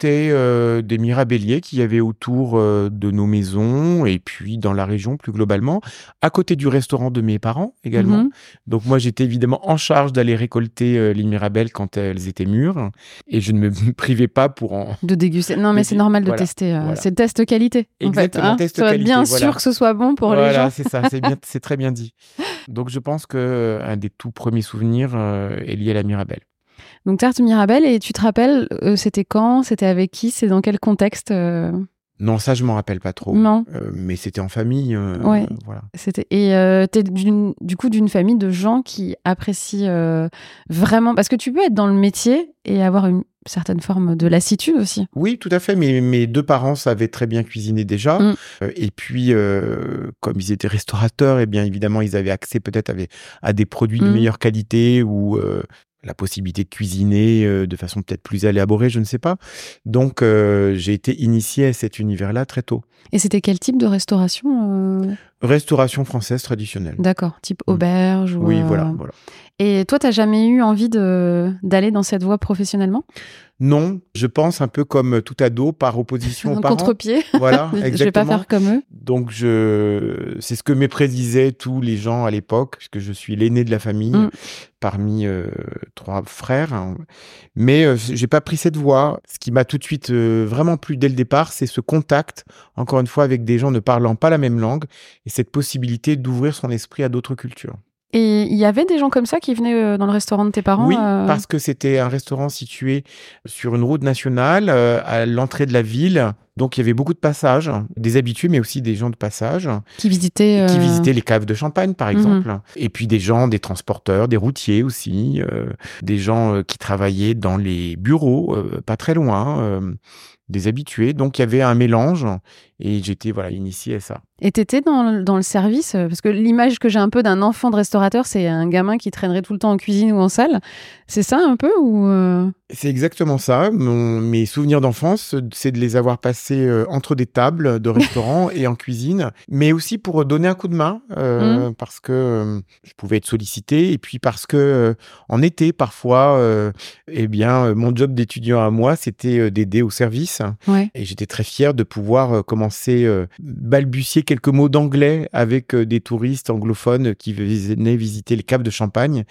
euh, des mirabelliers qu'il y avait autour euh, de nos maisons et puis dans la région plus globalement, à côté du restaurant de mes parents également. mhm. Donc moi j'étais évidemment en charge d'aller récolter euh, les mirabelles quand elles étaient mûres et je ne me privais pas pour en... De déguster. Non, mais c'est normal de voilà, tester. euh, voilà. C'est le test qualité. en fait, hein. test qualité, bien voilà. sûr que ce soit bon pour les voilà, gens. c'est ça, c'est bien, c'est très bien dit. Donc je pense que un des tout premiers souvenirs est lié à la mirabelle. Donc tarte Mirabelle, et tu te rappelles, euh, c'était quand C'était avec qui C'est dans quel contexte euh, Non, ça je m'en rappelle pas trop. Non. Euh, mais c'était en famille. Ouais. Voilà. C'était et t'es du coup d'une famille de gens qui apprécient vraiment parce que tu peux être dans le métier et avoir une certaine forme de lassitude aussi. Oui, tout à fait. Mais mes deux parents savaient très bien cuisiner déjà. Mm. Et puis, euh, comme ils étaient restaurateurs, et bien évidemment, ils avaient accès peut-être à, des- à des produits de Mm. meilleure qualité ou euh, la possibilité de cuisiner euh, de façon peut-être plus élaborée, je ne sais pas. Donc, euh, j'ai été initié à cet univers-là très tôt. Et c'était quel type de restauration euh? Restauration française traditionnelle. D'accord, type Mm. auberge ou Oui, voilà, voilà. Et toi, t'as jamais eu envie d'aller dans cette voie professionnellement? Non, je pense un peu comme tout ado par opposition aux parents. contre-pied. Voilà, Je vais pas exactement. faire comme eux. Donc je, c'est ce que méprisaient tous les gens à l'époque, puisque je suis l'aîné de la famille Mm. parmi euh, trois frères. hein. Mais euh, j'ai pas pris cette voie. Ce qui m'a tout de suite euh, vraiment plu dès le départ, c'est ce contact, encore une fois, avec des gens ne parlant pas la même langue et cette possibilité d'ouvrir son esprit à d'autres cultures. Et il y avait des gens comme ça qui venaient euh, dans le restaurant de tes parents Oui, euh, parce que c'était un restaurant situé sur une route nationale euh, à l'entrée de la ville. Donc il y avait beaucoup de passages, des habitués, mais aussi des gens de passage qui visitaient. qui euh, visitaient les caves de champagne, par Mhm. exemple. Et puis des gens, des transporteurs, des routiers aussi, euh, des gens euh, qui travaillaient dans les bureaux, euh, pas très loin, des habitués. Donc il y avait un mélange et j'étais voilà initié à ça. Et t'étais dans, le- dans le service Parce que l'image que j'ai un peu d'un enfant de restaurateur, c'est un gamin qui traînerait tout le temps en cuisine ou en salle. C'est ça un peu ou C'est exactement ça. Mon- mes souvenirs d'enfance, c'est de les avoir passés euh, entre des tables de restaurant et en cuisine, mais aussi pour donner un coup de main, euh, parce que euh, je pouvais être sollicité, et puis parce que en été, parfois, eh bien, mon job d'étudiant à moi, c'était d'aider au service, Ouais. et j'étais très fier de pouvoir commencer balbutier quelques mots d'anglais avec des touristes anglophones qui venaient visiter les caves de Champagne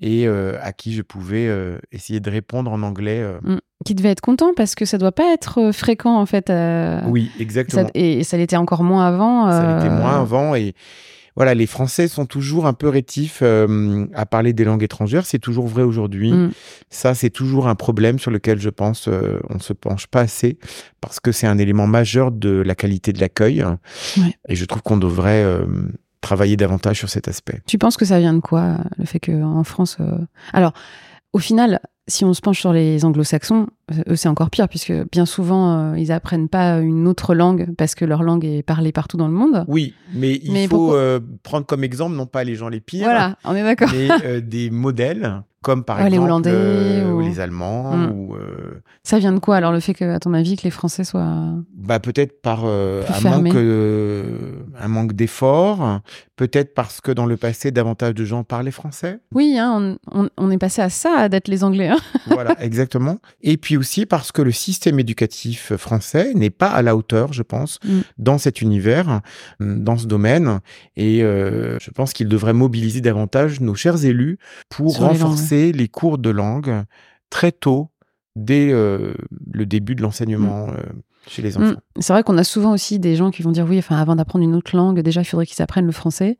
et à qui je pouvais essayer de répondre en anglais. euh. Qui devait être content parce que ça doit pas être euh, fréquent en fait. euh, Oui, exactement. et, et ça l'était encore moins avant. Ça l'était moins avant et voilà, les Français sont toujours un peu rétifs euh, à parler des langues étrangères. C'est toujours vrai aujourd'hui. Mm. Ça, c'est toujours un problème sur lequel je pense euh, on se penche pas assez parce que c'est un élément majeur de la qualité de l'accueil. Ouais. Et je trouve qu'on devrait euh, travailler davantage sur cet aspect. Tu penses que ça vient de quoi le fait qu'en France, alors au final, si on se penche sur les anglo-saxons, euh, eux c'est encore pire puisque bien souvent euh, ils apprennent pas une autre langue parce que leur langue est parlée partout dans le monde. Oui, mais il Mais faut euh, prendre comme exemple non pas les gens les pires, Voilà, on est d'accord. mais euh, des modèles comme par Ouais, les exemple Hollandais ou- ou les Allemands Mm. ou euh, Ça vient de quoi alors le fait que, à ton avis, que les Français soient. bah peut-être par un manque un manque d'effort, peut-être parce que dans le passé davantage de gens parlaient français. Oui, hein, on, on- on est passé à ça, d'être les Anglais. hein. voilà, exactement. Et puis aussi parce que le système éducatif français n'est pas à la hauteur, je pense, Mm. dans cet univers, mm, dans ce domaine. Et euh, je pense qu'il devrait mobiliser davantage nos chers élus pour Sur renforcer les, cours de langue très tôt, dès euh, le début de l'enseignement euh, chez les enfants. Mm. C'est vrai qu'on a souvent aussi des gens qui vont dire oui, enfin, avant d'apprendre une autre langue, déjà, il faudrait qu'ils apprennent le français.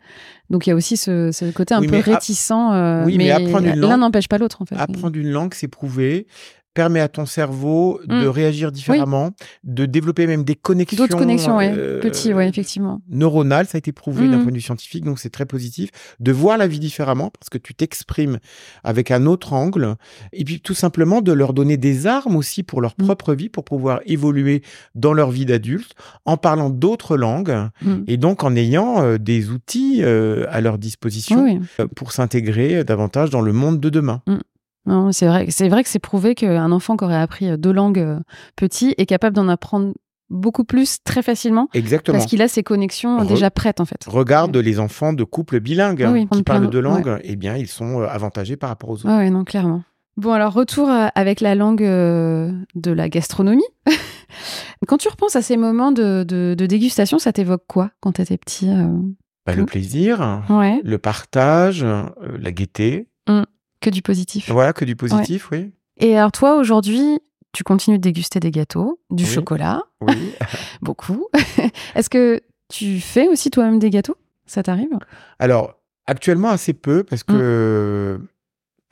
Donc il y a aussi ce, ce côté un Oui, peu réticent. euh, oui, mais apprendre une l'un langue- n'empêche pas l'autre, en fait. Apprendre une langue, c'est prouvé permet à ton cerveau de Mm. réagir différemment, de développer même des connexions, D'autres connexions, oui. euh, Petit, oui, effectivement. neuronales, ça a été prouvé d'un point de vue scientifique, donc c'est très positif. De voir la vie différemment, parce que tu t'exprimes avec un autre angle, et puis tout simplement de leur donner des armes aussi pour leur Mhm. propre vie, pour pouvoir évoluer dans leur vie d'adulte, en parlant d'autres langues, Mm. et donc en ayant euh, des outils euh, à leur disposition Oui, pour s'intégrer davantage dans le monde de demain. Non, c'est vrai, c'est vrai que c'est prouvé qu'un enfant qui aurait appris deux langues euh, petit est capable d'en apprendre beaucoup plus très facilement Exactement. parce qu'il a ses connexions Re- déjà prêtes en fait. Regarde les enfants de couples bilingues Oui, oui, qui parlent deux de- langues, eh bien, ils sont euh, avantagés par rapport aux autres. Ouais, ouais, non, clairement. Bon, alors retour euh, avec la langue de la gastronomie. quand tu repenses à ces moments de, de- de dégustation, ça t'évoque quoi quand t'étais petit euh Bah, le plaisir, Ouais, le partage, euh, la gaieté. Que du positif. Voilà, que du positif, oui. Et alors toi, aujourd'hui, tu continues de déguster des gâteaux, du Oui. chocolat, Oui. beaucoup. Est-ce que tu fais aussi toi-même des gâteaux? Ça t'arrive? Alors, actuellement, assez peu, parce que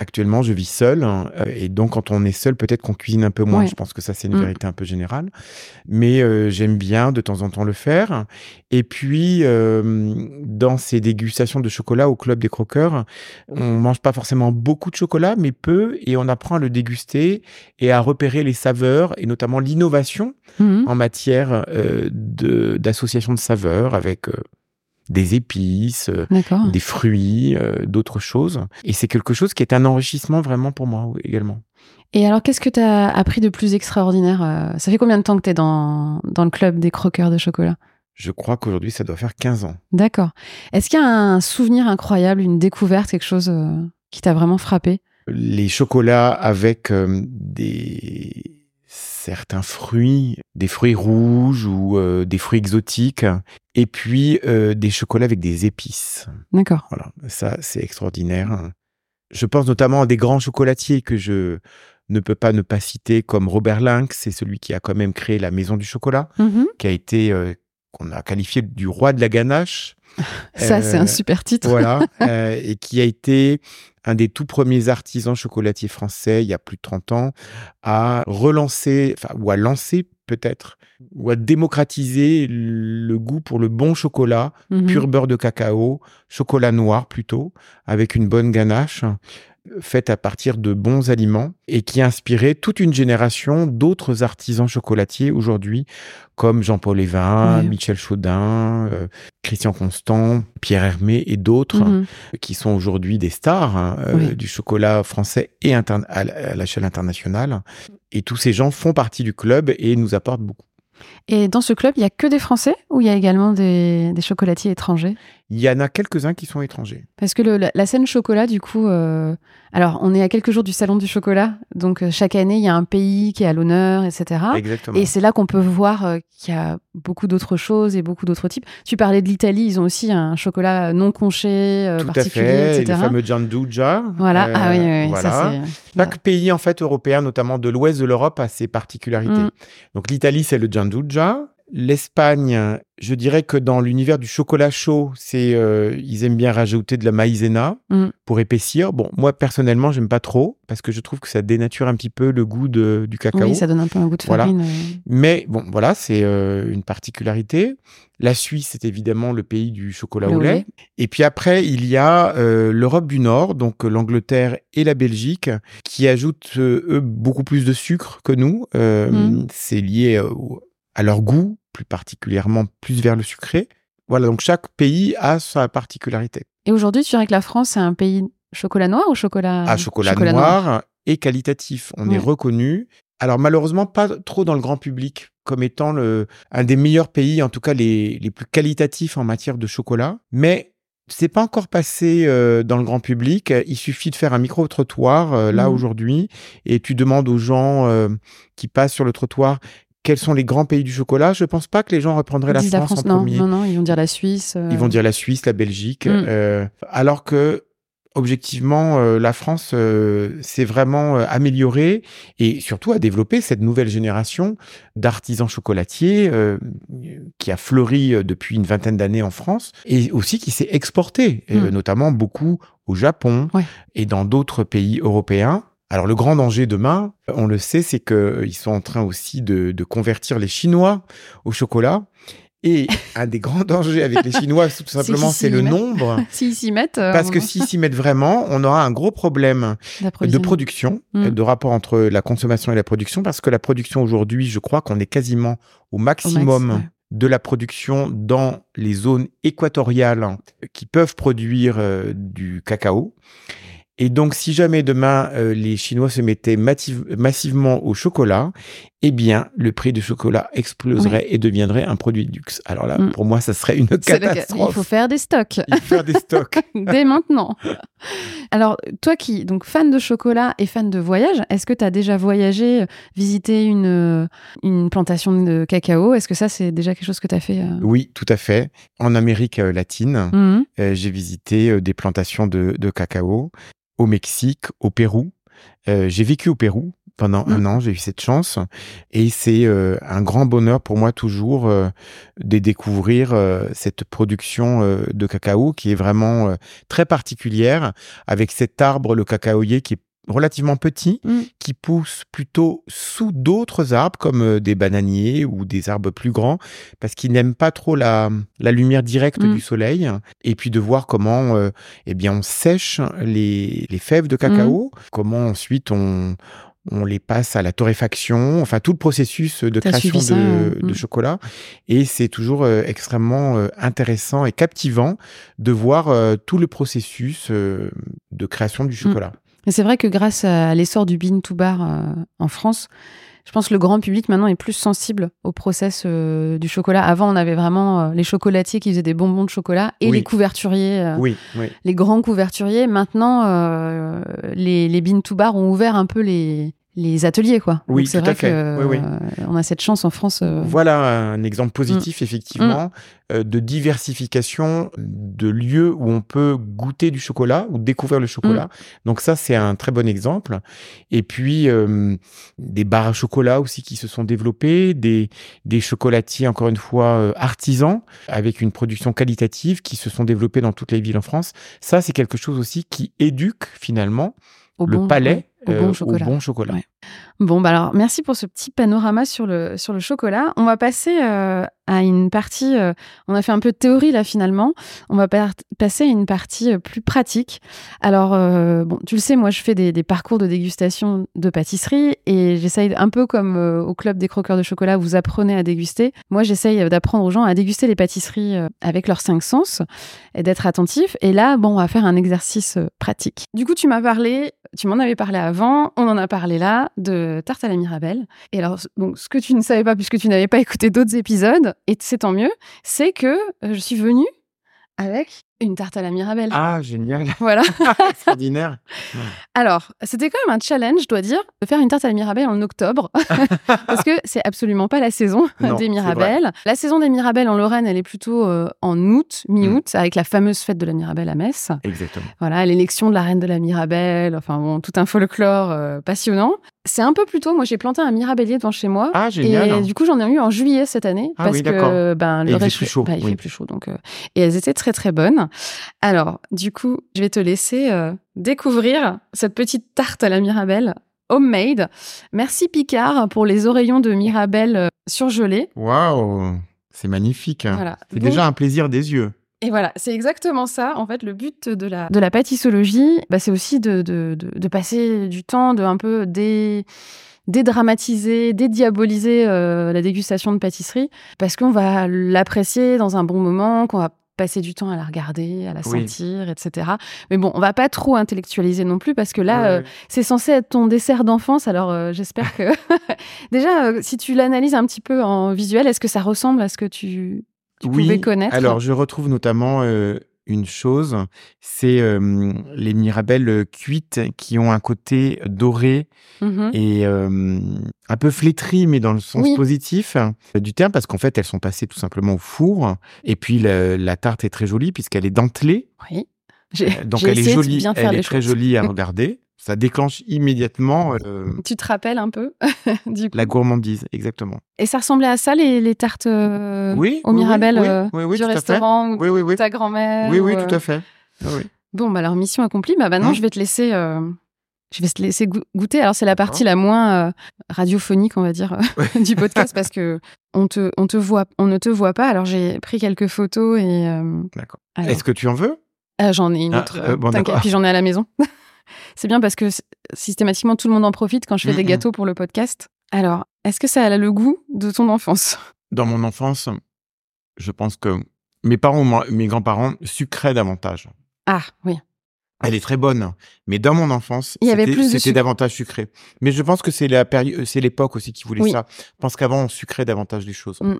actuellement, je vis seul. hein, euh, et donc, quand on est seul, peut-être qu'on cuisine un peu moins. Ouais. Je pense que ça, c'est une Mm. vérité un peu générale. Mais euh, j'aime bien de temps en temps le faire. Et puis, euh, dans ces dégustations de chocolat au Club des Croqueurs, on mange pas forcément beaucoup de chocolat, mais peu. Et on apprend à le déguster et à repérer les saveurs, et notamment l'innovation Mhm. en matière euh, de- d'association de saveurs avec des épices, euh, des fruits, euh, d'autres choses. Et c'est quelque chose qui est un enrichissement vraiment pour moi également. Et alors, qu'est-ce que tu as appris de plus extraordinaire euh, Ça fait combien de temps que tu es dans, dans le club des croqueurs de chocolat? Je crois qu'aujourd'hui, ça doit faire 15 ans. D'accord. Est-ce qu'il y a un souvenir incroyable, une découverte, quelque chose euh, qui t'a vraiment frappé? Les chocolats avec euh, des certains fruits, des fruits rouges ou euh, des fruits exotiques, et puis euh, des chocolats avec des épices. D'accord. Voilà, ça c'est extraordinaire. Je pense notamment à des grands chocolatiers que je ne peux pas ne pas citer, comme Robert Lynx, c'est celui qui a quand même créé la Maison du Chocolat, Mhm. qui a été euh, qu'on a qualifié du roi de la ganache. Ça, c'est un super titre. Voilà, et qui a été un des tout premiers artisans chocolatiers français il y a plus de 30 ans à relancer, enfin, ou à lancer peut-être, ou à démocratiser le goût pour le bon chocolat, Mhm. pur beurre de cacao, chocolat noir plutôt, avec une bonne ganache faite à partir de bons aliments et qui a inspiré toute une génération d'autres artisans chocolatiers aujourd'hui, comme Jean-Paul Evin, Ouais. Michel Chaudin, euh, Christian Constant, Pierre Hermé et d'autres Mhm. qui sont aujourd'hui des stars hein, euh, Oui. du chocolat français et à l'échelle internationale. Et tous ces gens font partie du club et nous apportent beaucoup. Et dans ce club, il y a que des Français ou il y a également des, des chocolatiers étrangers? Il y en a quelques-uns qui sont étrangers. Parce que le- la, la scène chocolat, du coup, euh, alors on est à quelques jours du salon du chocolat, donc euh, chaque année il y a un pays qui est à l'honneur, etc. Exactement. Et c'est là qu'on peut voir euh, qu'il y a beaucoup d'autres choses et beaucoup d'autres types. Tu parlais de l'Italie, ils ont aussi un chocolat non conché, euh, Tout à particulier, fait. etc. Les fameux Gianduja. Voilà, ah oui, oui, voilà. ça c'est. Chaque pays en fait européen, notamment de l'ouest de l'Europe, a ses particularités. Mm. Donc l'Italie, c'est le Gianduja. L'Espagne, je dirais que dans l'univers du chocolat chaud, c'est euh, ils aiment bien rajouter de la maïzena Mm. pour épaissir. Bon, moi personnellement, j'aime pas trop parce que je trouve que ça dénature un petit peu le goût de- du cacao. Oui, ça donne un peu un goût de Voilà. farine. euh. Mais bon, voilà, c'est euh, une particularité. La Suisse, c'est évidemment le pays du chocolat Le au lait. lait. Et puis après, il y a l'Europe du Nord, donc l'Angleterre et la Belgique, qui ajoutent, eux, beaucoup plus de sucre que nous. Mm. C'est lié au- à leur goût, plus particulièrement plus vers le sucré. Voilà, donc chaque pays a sa particularité. Et aujourd'hui, tu dirais que la France, c'est un pays chocolat noir ou chocolat à chocolat, noir, et qualitatif. On Ouais. est reconnu. Alors malheureusement, pas trop dans le grand public, comme étant le, un des meilleurs pays, en tout cas les, les plus qualitatifs en matière de chocolat. Mais c'est pas encore passé euh, dans le grand public. Il suffit de faire un micro-trottoir euh, là Mhm. aujourd'hui et tu demandes aux gens euh, qui passent sur le trottoir quels sont les grands pays du chocolat. Je pense pas que les gens reprendraient Ils la France, en non, premier. non, non, ils vont dire la Suisse. euh, Ils vont dire la Suisse, la Belgique, Mm. euh, alors que objectivement, euh, la France s'est vraiment améliorée et surtout a développé cette nouvelle génération d'artisans chocolatiers qui a fleuri depuis une vingtaine d'années en France et aussi qui s'est exporté, euh, Mm. notamment beaucoup au Japon Ouais. et dans d'autres pays européens. Alors le grand danger demain, on le sait, c'est qu'ils sont en train aussi de, de convertir les Chinois au chocolat. Et un des grands dangers avec les Chinois, tout simplement, c'est le nombre. S'ils s'y mettent. euh, Parce que s'ils s'y mettent vraiment, on aura un gros problème de production, euh, de rapport entre la consommation et la production, parce que la production aujourd'hui, je crois qu'on est quasiment au Au max, maximum ouais. de la production dans les zones équatoriales qui peuvent produire euh, du cacao. Et donc, si jamais demain euh, les Chinois se mettaient massive- massivement au chocolat, eh bien, le prix du chocolat exploserait et deviendrait un produit de luxe. Alors là, Mm. pour moi, ça serait une catastrophe. Il faut faire des stocks Il faut faire des stocks. dès maintenant. Alors, toi qui donc fan de chocolat et fan de voyage, est-ce que tu as déjà voyagé, euh, visité une, euh, une plantation de cacao? Est-ce que ça, c'est déjà quelque chose que tu as fait euh? Oui, tout à fait. En Amérique latine, euh, j'ai visité des plantations de, de cacao au Mexique, au Pérou. Euh, j'ai vécu au Pérou pendant Mm. un an, j'ai eu cette chance. Et c'est euh, un grand bonheur pour moi toujours euh, de découvrir cette production de cacao qui est vraiment très particulière, avec cet arbre, le cacaoyer, qui est relativement petit, Mm. qui pousse plutôt sous d'autres arbres comme euh, des bananiers ou des arbres plus grands parce qu'ils n'aiment pas trop la, la lumière directe Mm. du soleil et puis de voir comment euh, eh bien on sèche les, les fèves de cacao, comment ensuite on on les passe à la torréfaction, enfin tout le processus de création ça, de, de mm. chocolat. Et c'est toujours euh, extrêmement euh, intéressant et captivant de voir euh, tout le processus de création Mm. du chocolat. Et c'est vrai que grâce à l'essor du bean to bar euh, en France, je pense que le grand public maintenant est plus sensible au process euh, du chocolat. Avant, on avait vraiment euh, les chocolatiers qui faisaient des bonbons de chocolat et Oui. les couverturiers, euh, Oui, oui. les grands couverturiers. Maintenant, les, les bean to bar ont ouvert un peu les, les ateliers, quoi. Oui, c'est vrai que Oui, oui. euh, on a cette chance en France. euh, Voilà un exemple positif, effectivement, euh, de diversification de lieux où on peut goûter du chocolat ou découvrir le chocolat. Donc ça, c'est un très bon exemple. Et puis, euh, des bars à chocolat aussi qui se sont développés, des, des chocolatiers, encore une fois, artisans, avec une production qualitative qui se sont développés dans toutes les villes en France. Ça, c'est quelque chose aussi qui éduque, finalement, au le bon- palais au bon euh, chocolat. au bon chocolat. Ouais. Bon, bah alors, merci pour ce petit panorama sur le, sur le chocolat. On va passer euh, à une partie. euh, on a fait un peu de théorie là finalement. On va passer à une partie euh, plus pratique. Alors, bon, tu le sais, moi je fais des, des parcours de dégustation de pâtisserie et j'essaye un peu comme au club des croqueurs de chocolat, vous apprenez à déguster. Moi, j'essaye d'apprendre aux gens à déguster les pâtisseries avec leurs cinq sens et d'être attentif. Et là, bon, on va faire un exercice pratique. Du coup, tu m'as parlé, tu m'en avais parlé avant, on en a parlé là, de tarte à la Mirabelle. Et alors, donc, ce que tu ne savais pas, puisque tu n'avais pas écouté d'autres épisodes, et c'est tant mieux, c'est que euh, je suis venue avec une tarte à la Mirabelle. Ah, génial, Voilà. extraordinaire. Alors, c'était quand même un challenge, je dois dire, de faire une tarte à la Mirabelle en octobre, parce que c'est absolument pas la saison Non, des Mirabelles. La saison des Mirabelles en Lorraine, elle est plutôt euh, en août, mi-août, Mm. avec la fameuse fête de la Mirabelle à Metz. Exactement. Voilà, l'élection de la reine de la Mirabelle, enfin bon, tout un folklore euh, passionnant. C'est un peu plus tôt, moi j'ai planté un mirabellier devant chez moi. Ah, génial. Et du coup, j'en ai eu en juillet cette année Ah parce oui, que ben le il fait réchaud- plus chaud, bah, il oui. fait plus chaud donc euh, et elles étaient très très bonnes. Alors, du coup, je vais te laisser euh, découvrir cette petite tarte à la Mirabelle homemade. Merci Picard pour les oreillons de Mirabelle euh, surgelés. Waouh, c'est magnifique. Voilà. C'est Donc, déjà un plaisir des yeux. et voilà, c'est exactement ça. En fait, le but de la, de la pâtissologie, bah, c'est aussi de, de, de, de passer du temps, de un peu dé, dédramatiser, dédiaboliser euh, la dégustation de pâtisserie, parce qu'on va l'apprécier dans un bon moment, qu'on va passer du temps à la regarder, à la Oui. sentir, etc. Mais bon, on va pas trop intellectualiser non plus, parce que là, Ouais, euh, ouais. c'est censé être ton dessert d'enfance. Alors, euh, j'espère que déjà, euh, si tu l'analyses un petit peu en visuel, est-ce que ça ressemble à ce que tu, tu pouvais connaître? Alors, je retrouve notamment une chose, c'est euh, les mirabelles cuites qui ont un côté doré Mhm. et euh, un peu flétri, mais dans le sens Oui. positif euh, du terme, parce qu'en fait, elles sont passées tout simplement au four. Et puis, la, la tarte est très jolie puisqu'elle est dentelée. Oui. Euh, Donc, elle est jolie, elle est très jolie à regarder. Ça déclenche immédiatement euh, Tu te rappelles un peu du coup? la gourmandise, exactement. Et ça ressemblait à ça les, les tartes euh, Oui, au oui, Mirabelle oui, euh, oui, oui, du tout à fait. restaurant ou Oui, oui, oui. de ta grand-mère Oui, ou, oui, tout à fait. Ah oui. Bon, bah alors mission accomplie. Bah maintenant, Hein je vais te laisser. euh, Je vais te laisser go- goûter. Alors, c'est la partie la moins euh, radiophonique, on va dire, du podcast parce que on te, on te voit, on ne te voit pas. Alors, j'ai pris quelques photos et. euh, D'accord. Est-ce que tu en veux? Ah, j'en ai une Ah, autre. euh, bon, t'inquiète. Puis j'en ai à la maison. c'est bien parce que systématiquement, tout le monde en profite quand je fais des gâteaux pour le podcast. Alors, est-ce que ça a le goût de ton enfance? Dans mon enfance, je pense que mes parents ou mes grands-parents sucraient davantage. Ah, oui. Elle est très bonne, mais dans mon enfance, Il y avait c'était- davantage sucré. Mais je pense que c'est la période, c'est l'époque aussi qui voulait Oui. ça. Je pense qu'avant on sucrait davantage les choses. Mm,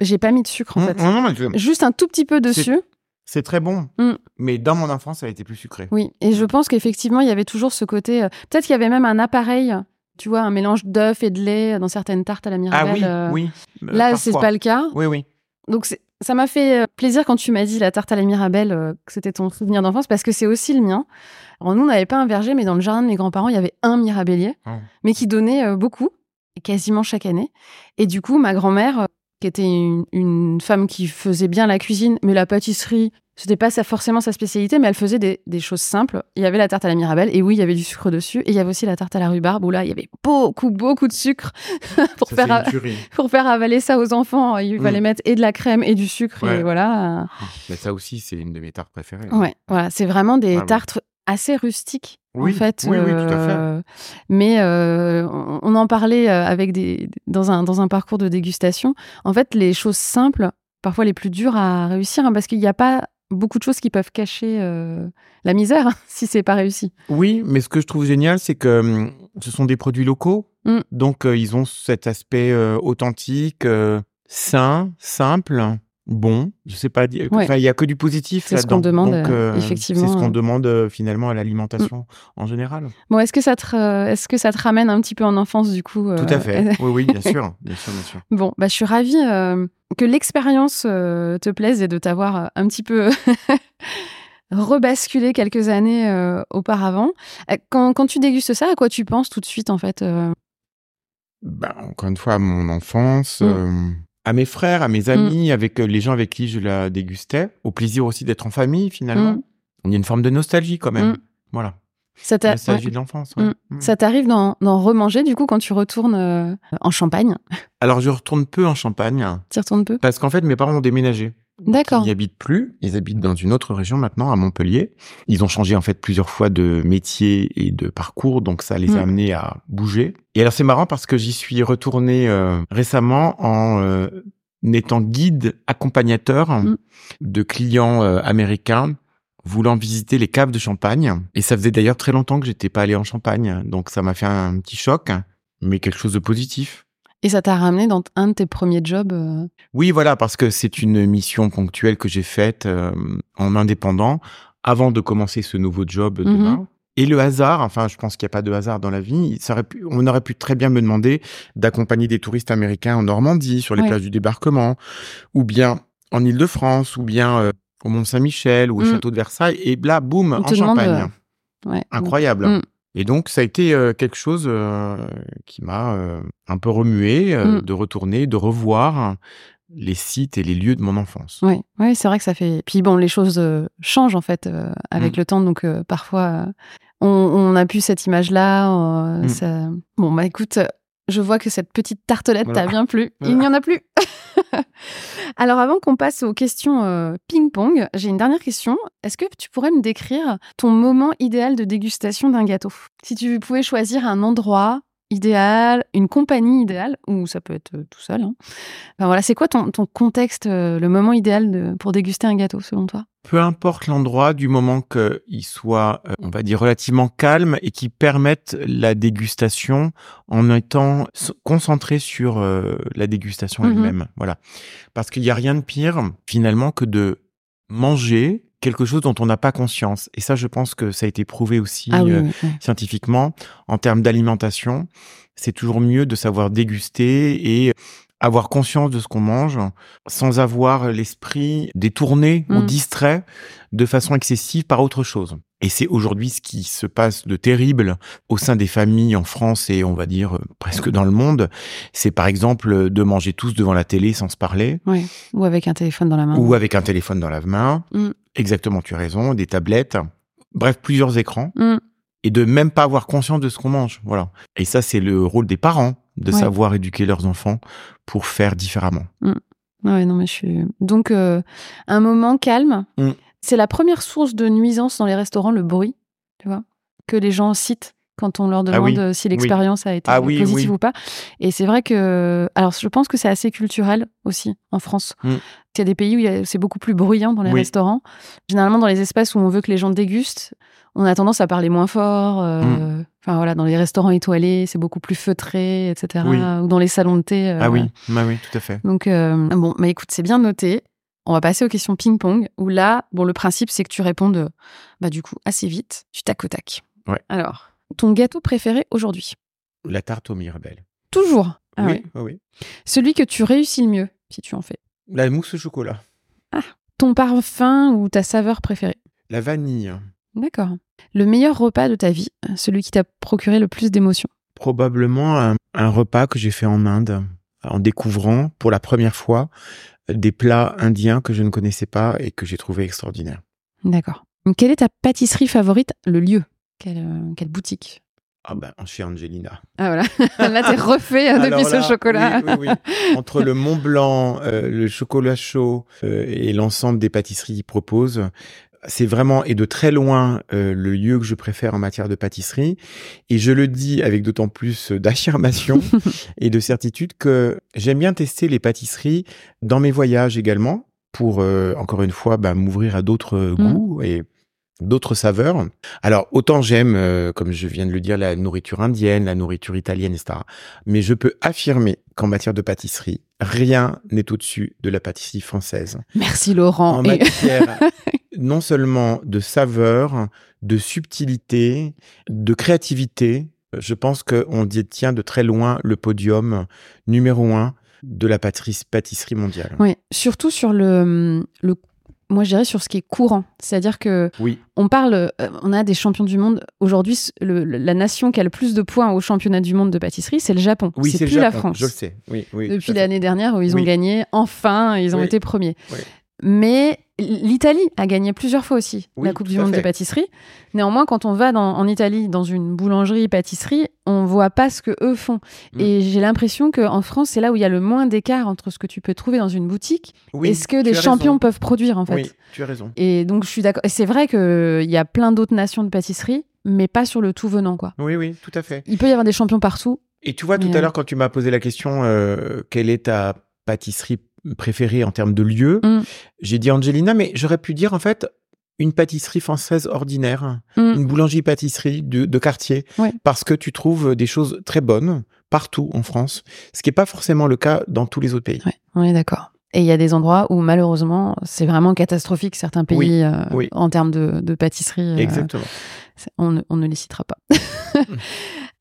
J'ai pas mis de sucre, en Mm, fait. non, non, mais je- Juste un tout petit peu dessus. C'est très bon. Mm. Mais dans mon enfance, elle était plus sucrée. Oui, et je pense qu'effectivement, il y avait toujours ce côté. euh, Peut-être qu'il y avait même un appareil, tu vois, un mélange d'œufs et de lait dans certaines tartes à la Ah Mirabelle. oui, euh, oui. euh, Là, c'est pas le cas. Oui, oui. Donc, ça m'a fait plaisir quand tu m'as dit la tarte à la Mirabelle, euh, que c'était ton souvenir d'enfance, parce que c'est aussi le mien. Alors, nous, on n'avait pas un verger, mais dans le jardin de mes grands-parents, il y avait un mirabellier, Oh. mais qui donnait euh, beaucoup, quasiment chaque année. Et du coup, ma grand-mère, qui était une, une femme qui faisait bien la cuisine, mais la pâtisserie, c'était pas sa- forcément sa spécialité, mais elle faisait des, des choses simples. Il y avait la tarte à la Mirabelle, et oui, il y avait du sucre dessus, et il y avait aussi la tarte à la rhubarbe, où là, il y avait beaucoup, beaucoup de sucre pour Ça, faire, pour avaler ça aux enfants. Il fallait Mm. mettre et de la crème et du sucre, et voilà. Mais ça aussi, c'est une de mes tartes préférées. Ouais, voilà, c'est vraiment des Ah tartes assez rustiques. Oui, en fait, oui, oui, tout à fait. euh, mais euh, on, on en parlait euh, avec des dans un dans un parcours de dégustation. En fait, les choses simples, parfois les plus dures à réussir, hein, parce qu'il n'y a pas beaucoup de choses qui peuvent cacher euh, la misère hein, si c'est pas réussi. Oui, mais ce que je trouve génial, c'est que hum, ce sont des produits locaux. Mm. Donc, euh, ils ont cet aspect euh, authentique, sain, simple. Bon. Je sais pas. dire- Ouais. Enfin, il y a que du positif C'est ce qu'on demande, Donc, euh, effectivement, C'est ce qu'on euh. demande euh, finalement à l'alimentation en général. Bon, est-ce que ça te, euh, est-ce que ça te ramène un petit peu en enfance du coup euh, Tout à fait. oui, oui, bien sûr, bien sûr, bien sûr. Bon, bah, je suis ravie euh, que l'expérience euh, te plaise et de t'avoir euh, un petit peu rebasculé quelques années euh, auparavant. Euh, Quand, quand tu dégustes ça, à quoi tu penses tout de suite en fait euh? Ben, encore une fois, à mon enfance, Mm. À mes frères, à mes amis, avec euh, les gens avec qui je la dégustais, au plaisir aussi d'être en famille finalement. Mm. Il y a une forme de nostalgie quand même. Mm. Voilà. Ça t'a- Nostalgie ouais. de l'enfance. ouais. Mm. Mm. Ça t'arrive d'en remanger du coup quand tu retournes euh, en Champagne? Alors, je retourne peu en Champagne Tu retournes peu? Parce qu'en fait, mes parents ont déménagé. D'accord. Ils n'y habitent plus. Ils habitent dans une autre région maintenant, à Montpellier. Ils ont changé en fait plusieurs fois de métier et de parcours, donc ça les Mm. a amenés à bouger. Et alors c'est marrant parce que j'y suis retourné euh, récemment en euh, étant guide accompagnateur Mm. de clients euh, américains voulant visiter les caves de Champagne. Et ça faisait d'ailleurs très longtemps que j'étais pas allé en Champagne, donc ça m'a fait un petit choc, mais quelque chose de positif. Et ça t'a ramené dans un de tes premiers jobs euh, Oui, voilà, parce que c'est une mission ponctuelle que j'ai faite euh, en indépendant avant de commencer ce nouveau job Mhm. demain. Et le hasard, enfin, je pense qu'il n'y a pas de hasard dans la vie. Ça aurait pu, on aurait pu très bien me demander d'accompagner des touristes américains en Normandie, sur les Ouais. plages du débarquement, ou bien en Île-de-France, ou bien euh, au Mont-Saint-Michel, ou au Mm. château de Versailles. Et là, boum, On en Champagne. ouais. Incroyable. Mm. Et donc, ça a été euh, quelque chose euh, qui m'a euh, un peu remué euh, Mm. de retourner, de revoir les sites et les lieux de mon enfance. Ouais, ouais, c'est vrai que ça fait. Puis bon, les choses euh, changent en fait euh, avec Mm. le temps, donc euh, parfois on, on a plus cette image-là. euh, Mm. ça- Bon, bah écoute, je vois que cette petite tartelette Voilà. t'a bien plu. Il n'y en a plus. Alors avant qu'on passe aux questions euh, ping-pong, j'ai une dernière question. Est-ce que tu pourrais me décrire ton moment idéal de dégustation d'un gâteau? Si tu pouvais choisir un endroit idéal, une compagnie idéale, ou ça peut être euh, tout seul. hein. Enfin, voilà, c'est quoi ton, ton contexte, euh, le moment idéal de- pour déguster un gâteau selon toi? Peu importe l'endroit, du moment qu'il soit, euh, on va dire, relativement calme et qui permette la dégustation en étant concentré sur euh, la dégustation Mhm. elle-même. Voilà. Parce qu'il n'y a rien de pire, finalement, que de manger quelque chose dont on n'a pas conscience. Et ça, je pense que ça a été prouvé aussi Ah oui, euh, oui, oui. scientifiquement, en termes d'alimentation, c'est toujours mieux de savoir déguster et avoir conscience de ce qu'on mange sans avoir l'esprit détourné ou Mm. distrait de façon excessive par autre chose. Et c'est aujourd'hui ce qui se passe de terrible au sein des familles en France et on va dire presque dans le monde. C'est par exemple de manger tous devant la télé sans se parler Ouais. Ou avec un téléphone dans la main. ou avec un téléphone dans la main. Mm. Exactement, tu as raison, des tablettes. Bref, plusieurs écrans Mm. et de même pas avoir conscience de ce qu'on mange. Voilà. Et ça, c'est le rôle des parents de Ouais. savoir éduquer leurs enfants pour faire différemment. Ouais, non, mais je suis. Donc, euh, un moment calme. Mm. C'est la première source de nuisance dans les restaurants, le bruit, tu vois, que les gens citent quand on leur demande Ah oui, euh, si l'expérience a été Ah oui, positive ou pas. Et c'est vrai que. Alors, je pense que c'est assez culturel aussi en France. Mm. Il y a des pays où c'est beaucoup plus bruyant dans les restaurants. Généralement, dans les espaces où on veut que les gens dégustent, on a tendance à parler moins fort. euh, Mm. Enfin, voilà, dans les restaurants étoilés, c'est beaucoup plus feutré, etc. Ou dans les salons de thé. euh, Ah oui, bah oui, tout à fait. donc, euh, bon, bah écoute, c'est bien noté. On va passer aux questions ping-pong, où là, bon, le principe, c'est que tu répondes, bah, du coup, assez vite, du tac au tac. Ouais. Alors, ton gâteau préféré aujourd'hui? La tarte aux mirabelles. Toujours? Ah oui, ouais. oui, oui. Celui que tu réussis le mieux, si tu en fais. La mousse au chocolat. Ton parfum ou ta saveur préférée? La vanille. D'accord. Le meilleur repas de ta vie, celui qui t'a procuré le plus d'émotions? Probablement un, un repas que j'ai fait en Inde en découvrant pour la première fois des plats indiens que je ne connaissais pas et que j'ai trouvé extraordinaires. D'accord. Quelle est ta pâtisserie favorite Le lieu? Quelle, euh, quelle boutique Ah ben, chez Angelina. Ah voilà, là t'es refait Alors depuis là, ce chocolat. oui, oui, oui. Entre le Mont Blanc, euh, le chocolat chaud euh, et l'ensemble des pâtisseries qu'ils proposent, c'est vraiment et de très loin euh, le lieu que je préfère en matière de pâtisserie. Et je le dis avec d'autant plus d'affirmation et de certitude que j'aime bien tester les pâtisseries dans mes voyages également pour encore une fois bah, m'ouvrir à d'autres goûts et d'autres saveurs. Alors autant j'aime, euh, comme je viens de le dire, la nourriture indienne, la nourriture italienne, etc. Mais je peux affirmer qu'en matière de pâtisserie, rien n'est au-dessus de la pâtisserie française. Merci Laurent. En matière non seulement de saveur, de subtilité, de créativité, je pense qu'on détient de très loin le podium numéro un de la pâtisserie mondiale. Oui, surtout sur le, le moi je dirais sur ce qui est courant. C'est-à-dire que oui. on parle, euh, on a des champions du monde. Aujourd'hui, la nation qui a le plus de points au championnat du monde de pâtisserie, c'est le Japon. Oui, c'est plus le la France. Je le sais. Oui, oui, Depuis l'année dernière où ils ont gagné, enfin, ils ont été premiers. Mais l'Italie a gagné plusieurs fois aussi Oui, la Coupe du monde de pâtisserie. Néanmoins, quand on va dans- en Italie dans une boulangerie pâtisserie, on voit pas ce que eux font. Mm. Et j'ai l'impression qu'en France, c'est là où il y a le moins d'écart entre ce que tu peux trouver dans une boutique Oui, et ce que des champions raison. peuvent produire en fait. Oui, tu as raison. Et donc je suis d'accord. C'est vrai qu'il y a plein d'autres nations de pâtisserie, mais pas sur le tout venant quoi. Oui, oui, tout à fait. Il peut y avoir des champions partout. Et tu vois, tout à euh, l'heure, quand tu m'as posé la question, euh, quelle est ta pâtisserie préférée en termes de lieu, Mm. j'ai dit Angelina, mais j'aurais pu dire en fait une pâtisserie française ordinaire, Mm. une boulangerie-pâtisserie de, de quartier, Ouais. parce que tu trouves des choses très bonnes partout en France, ce qui n'est pas forcément le cas dans tous les autres pays. Ouais, on est d'accord. Et il y a des endroits où malheureusement c'est vraiment catastrophique certains pays Oui, euh, oui. en termes de, de pâtisserie. euh, Exactement. on, ne- on ne les citera pas.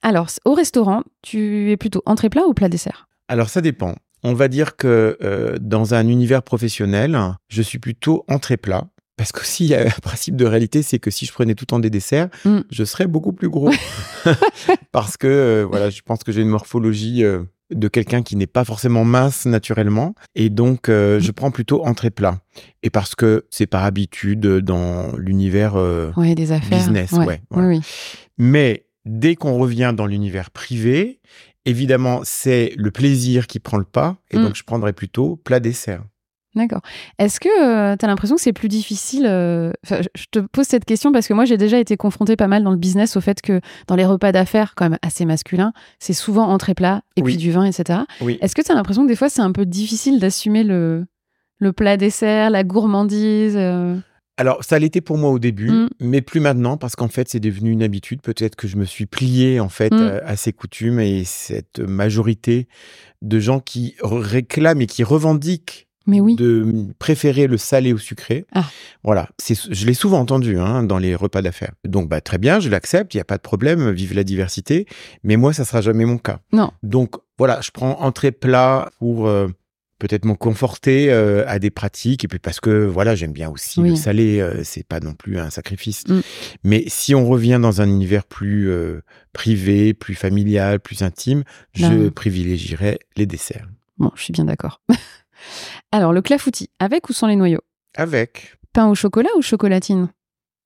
Alors au restaurant, tu es plutôt entrée plat ou plat dessert? Alors ça dépend. On va dire que euh, dans un univers professionnel, je suis plutôt entrée plat. Parce qu'aussi, il y a un principe de réalité, c'est que si je prenais tout le temps des desserts, Mm. je serais beaucoup plus gros. parce que, euh, voilà, je pense que j'ai une morphologie euh, de quelqu'un qui n'est pas forcément mince naturellement. Et donc, euh, je prends plutôt entrée plat. Et parce que c'est par habitude dans l'univers des affaires. business. Ouais, voilà. Oui, oui. mais dès qu'on revient dans l'univers privé, évidemment, c'est le plaisir qui prend le pas. Et Mm. donc, je prendrais plutôt plat dessert. D'accord. Est-ce que tu as l'impression que c'est plus difficile euh, enfin, je- Je te pose cette question parce que moi, j'ai déjà été confrontée pas mal dans le business au fait que dans les repas d'affaires, quand même assez masculins, c'est souvent entrée plat et Oui. puis du vin, etc. Oui. Est-ce que tu as l'impression que des fois, c'est un peu difficile d'assumer le, le plat dessert, la gourmandise euh, Alors, ça l'était pour moi au début, Mm. mais plus maintenant, parce qu'en fait, c'est devenu une habitude. Peut-être que je me suis plié, en fait, Mm. à, ces coutumes et cette majorité de gens qui réclament et qui revendiquent Mais oui. de préférer le salé au sucré. Ah. Voilà, je l'ai souvent entendu hein, dans les repas d'affaires. Donc, bah, très bien, je l'accepte, il n'y a pas de problème, vive la diversité. Mais moi, ça sera jamais mon cas. Non. Donc, voilà, je prends entrée plat pour euh, peut-être me conforter euh, à des pratiques. Et puis parce que, voilà, j'aime bien aussi Oui. le salé, euh, c'est pas non plus un sacrifice. Mm. Mais si on revient dans un univers plus euh, privé, plus familial, plus intime, je privilégierais les desserts. Bon, je suis bien d'accord. Alors, le clafoutis, avec ou sans les noyaux? Avec. Pain au chocolat ou chocolatine?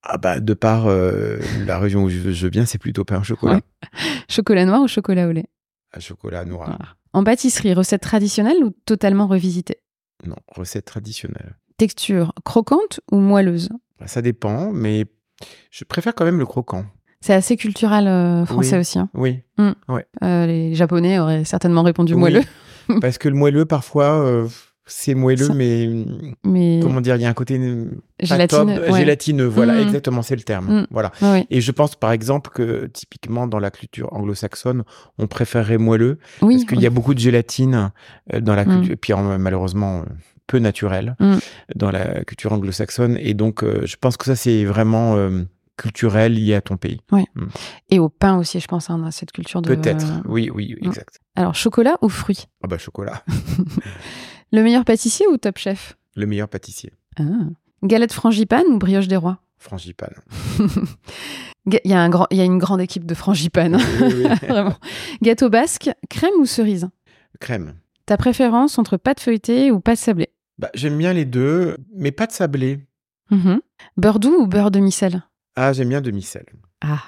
Ah bah, de par la région où je, je viens, c'est plutôt pain au chocolat. Ouais. Chocolat noir ou chocolat au lait? À chocolat noir. En pâtisserie, recette traditionnelle ou totalement revisitée? Non, recette traditionnelle. Texture croquante ou moelleuse? Bah, Ça dépend, mais je préfère quand même le croquant. C'est assez culturel euh, français Oui. aussi. hein. Oui. Euh, les Japonais auraient certainement répondu Oui. moelleux. Parce que le moelleux, parfois, euh, c'est moelleux, Ça- mais Mais comment dire, il y a un côté euh, pas gélatine. top, ouais. gélatineux. Voilà, Mm. exactement, c'est le terme. Mm. Voilà. Et je pense, par exemple, que typiquement dans la culture anglo-saxonne, on préférerait moelleux Oui, parce qu'il y a beaucoup de gélatine euh, dans la Mm. culture, puis en- malheureusement euh, peu naturelle dans la culture anglo-saxonne. Et donc, euh, je pense que ça, c'est vraiment euh, culturel lié à ton pays. Et au pain aussi, je pense, hein, dans cette culture de. Peut-être. Oui, oui, exact. Alors, chocolat ou fruits? Ah bah chocolat, Le meilleur pâtissier ou top chef? Le meilleur pâtissier. ah. Galette frangipane ou brioche des rois? Frangipane. Il y, a un grand- il y a une grande équipe de frangipane. Oui, oui, oui. Vraiment. Gâteau basque, crème ou cerise? Crème. Ta préférence entre pâte feuilletée ou pâte sablée? Bah, j'aime bien les deux, mais pas de sablé. Mhm. Beurre doux ou beurre demi-sel? Ah, j'aime bien demi-sel. Ah,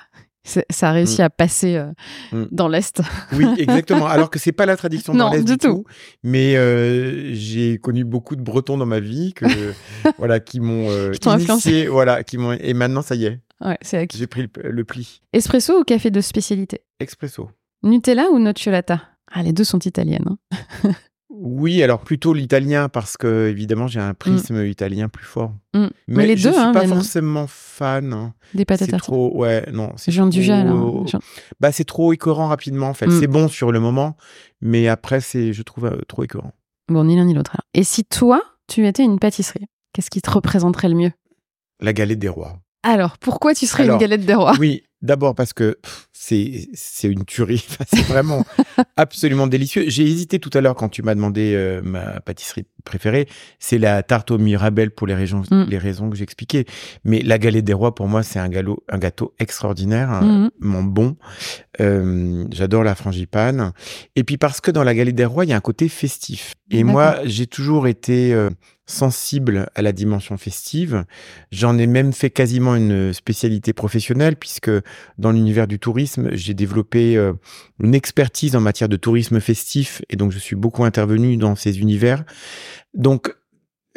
ça a réussi à passer euh, Mm. dans l'Est. Oui, exactement. Alors que c'est pas la tradition dans l'Est du tout. tout. Mais euh, j'ai connu beaucoup de Bretons dans ma vie que voilà qui m'ont euh, influencé. voilà, qui m'ont et maintenant ça y est, Ouais, c'est acquis. j'ai pris le, le pli. Espresso ou café de spécialité? Expresso. Nutella ou nocciolata? Ah, les deux sont italiennes. hein. Oui, alors plutôt l'italien parce que évidemment j'ai un prisme italien plus fort. Mm. Mais les je deux, suis hein, pas hein. forcément fan. hein. Des C'est tartiner. trop, ouais, non, c'est Jean Dujal. trop- hein, Jean- Bah c'est trop écœurant rapidement en fait. Mm. C'est bon sur le moment, mais après c'est, je trouve euh, trop écœurant. Bon, ni l'un ni l'autre. Et si toi, tu étais une pâtisserie, qu'est-ce qui te représenterait le mieux? La galette des rois. Alors, pourquoi tu serais Alors, une galette des rois? Oui, d'abord parce que c'est une tuerie. C'est vraiment absolument délicieux. J'ai hésité tout à l'heure quand tu m'as demandé euh, ma pâtisserie préférée. C'est la tarte au mirabelle pour les raisons, Mm. les raisons que j'expliquais. Mais la galette des rois, pour moi, c'est un, galop, un gâteau extraordinaire, un- Mhm. mon bon. Euh, J'adore la frangipane. Et puis parce que dans la galette des rois, il y a un côté festif. Et moi, j'ai toujours été euh, sensible à la dimension festive. J'en ai même fait quasiment une spécialité professionnelle puisque dans l'univers du tourisme, j'ai développé euh, une expertise en matière de tourisme festif et donc je suis beaucoup intervenu dans ces univers. Donc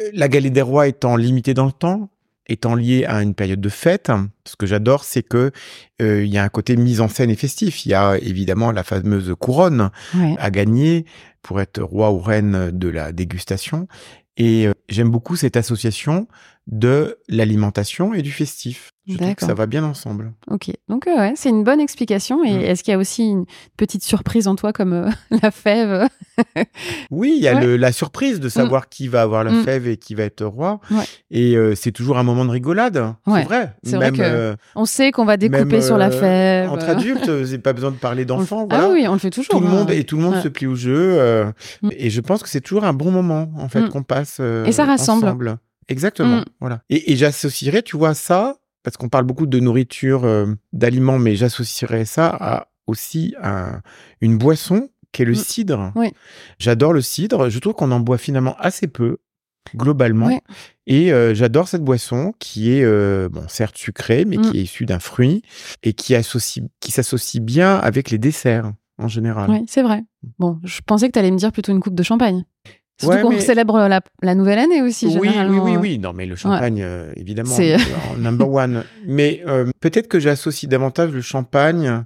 euh, la galette des rois étant limitée dans le temps, étant liée à une période de fête, ce que j'adore, c'est que euh, il y a un côté mise en scène et festif. Il y a évidemment la fameuse couronne Ouais. à gagner pour être roi ou reine de la dégustation. Et euh, j'aime beaucoup cette association de l'alimentation et du festif. Je trouve que ça va bien ensemble. Ok, donc euh, ouais, c'est une bonne explication. Et Mm. est-ce qu'il y a aussi une petite surprise en toi comme euh, la fève? Oui, il y a Ouais. le- la surprise de savoir qui va avoir la Mm. fève et qui va être roi. Ouais. Et euh, c'est toujours un moment de rigolade. C'est vrai. C'est vrai que On sait qu'on va découper même, sur la fève. Entre adultes, c'est pas besoin de parler d'enfants. Voilà. Ah oui, on le fait toujours. Tout le hein. monde et tout le monde se plie au jeu. Mm. Et je pense que c'est toujours un bon moment en fait Mm. qu'on passe. Et ça rassemble. ensemble. Exactement. Mm. Voilà. Et, et j'associerais, tu vois, ça parce qu'on parle beaucoup de nourriture, euh, d'aliments, mais j'associerais ça à aussi un- une boisson qui est le Mm. cidre. Oui. J'adore le cidre. Je trouve qu'on en boit finalement assez peu globalement. Ouais. Et euh, j'adore cette boisson qui est, euh, bon, certes sucrée, mais Mm. qui est issue d'un fruit et qui, associe, qui s'associe bien avec les desserts en général. Oui, c'est vrai. Bon, je pensais que tu allais me dire plutôt une coupe de champagne. Surtout Ouais, qu'on mais- célèbre la, la nouvelle année aussi, Oui, oui, généralement. oui, euh. oui. Non, mais le champagne, euh, évidemment, C'est- euh, number one. Mais euh, peut-être que j'associe davantage le champagne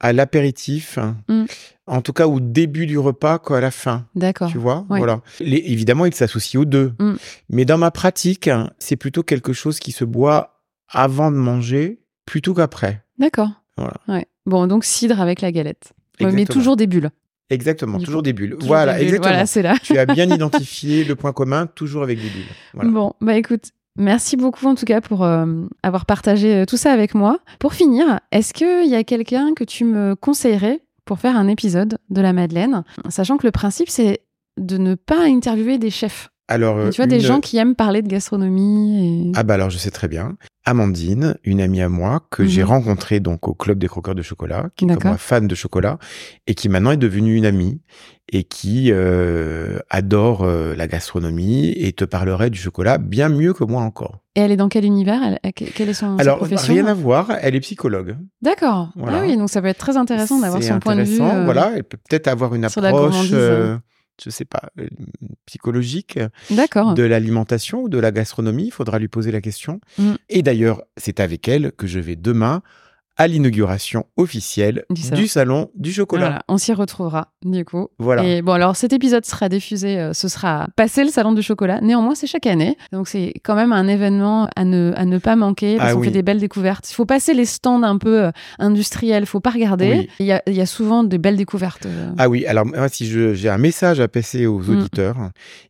à l'apéritif, Mm. en tout cas au début du repas qu'à la fin. D'accord. Tu vois, voilà. Les- évidemment, il s'associe aux deux. Mm. Mais dans ma pratique, c'est plutôt quelque chose qui se boit avant de manger plutôt qu'après. D'accord. Voilà. Ouais. Bon, donc cidre avec la galette. Ouais, mais Exactement. toujours des bulles. Exactement, Du toujours coup, des bulles. Toujours voilà, des bulles. exactement. Voilà, c'est là. tu as bien identifié le point commun, toujours avec des bulles. Voilà. Bon, bah écoute, merci beaucoup en tout cas pour euh, avoir partagé euh, tout ça avec moi. Pour finir, est-ce qu'il y a quelqu'un que tu me conseillerais pour faire un épisode de la Madeleine? Sachant que le principe, c'est de ne pas interviewer des chefs. Alors, tu vois, des gens qui aiment parler de gastronomie. Et... Ah bah alors je sais très bien. Amandine, une amie à moi que j'ai Mhm. rencontrée donc au club des croqueurs de chocolat, qui est comme fan de chocolat et qui maintenant est devenue une amie et qui euh, adore euh, la gastronomie et te parlerait du chocolat bien mieux que moi encore. Et elle est dans quel univers? Elle- Quelle est son alors profession rien à voir, elle est psychologue. D'accord. Voilà. Ah oui, donc ça peut être très intéressant d'avoir son point de vue. intéressant, euh, Voilà, elle peut peut-être avoir une approche, je sais pas, euh, psychologique de l'alimentation ou de la gastronomie. Il faudra lui poser la question. Mm. Et d'ailleurs, c'est avec elle que je vais demain à l'inauguration officielle Du du salon. du chocolat. Voilà, on s'y retrouvera du coup. Voilà. Et bon, alors cet épisode sera diffusé, euh, ce sera passé le salon du chocolat. Néanmoins, c'est chaque année. Donc c'est quand même un événement à ne, à ne pas manquer parce Ah qu'on oui. fait des belles découvertes. Il faut passer les stands un peu euh, industriels, faut pas regarder. Oui. Il y, y a souvent de belles découvertes. euh. Ah oui, alors moi, si je- j'ai un message à passer aux Mm. auditeurs,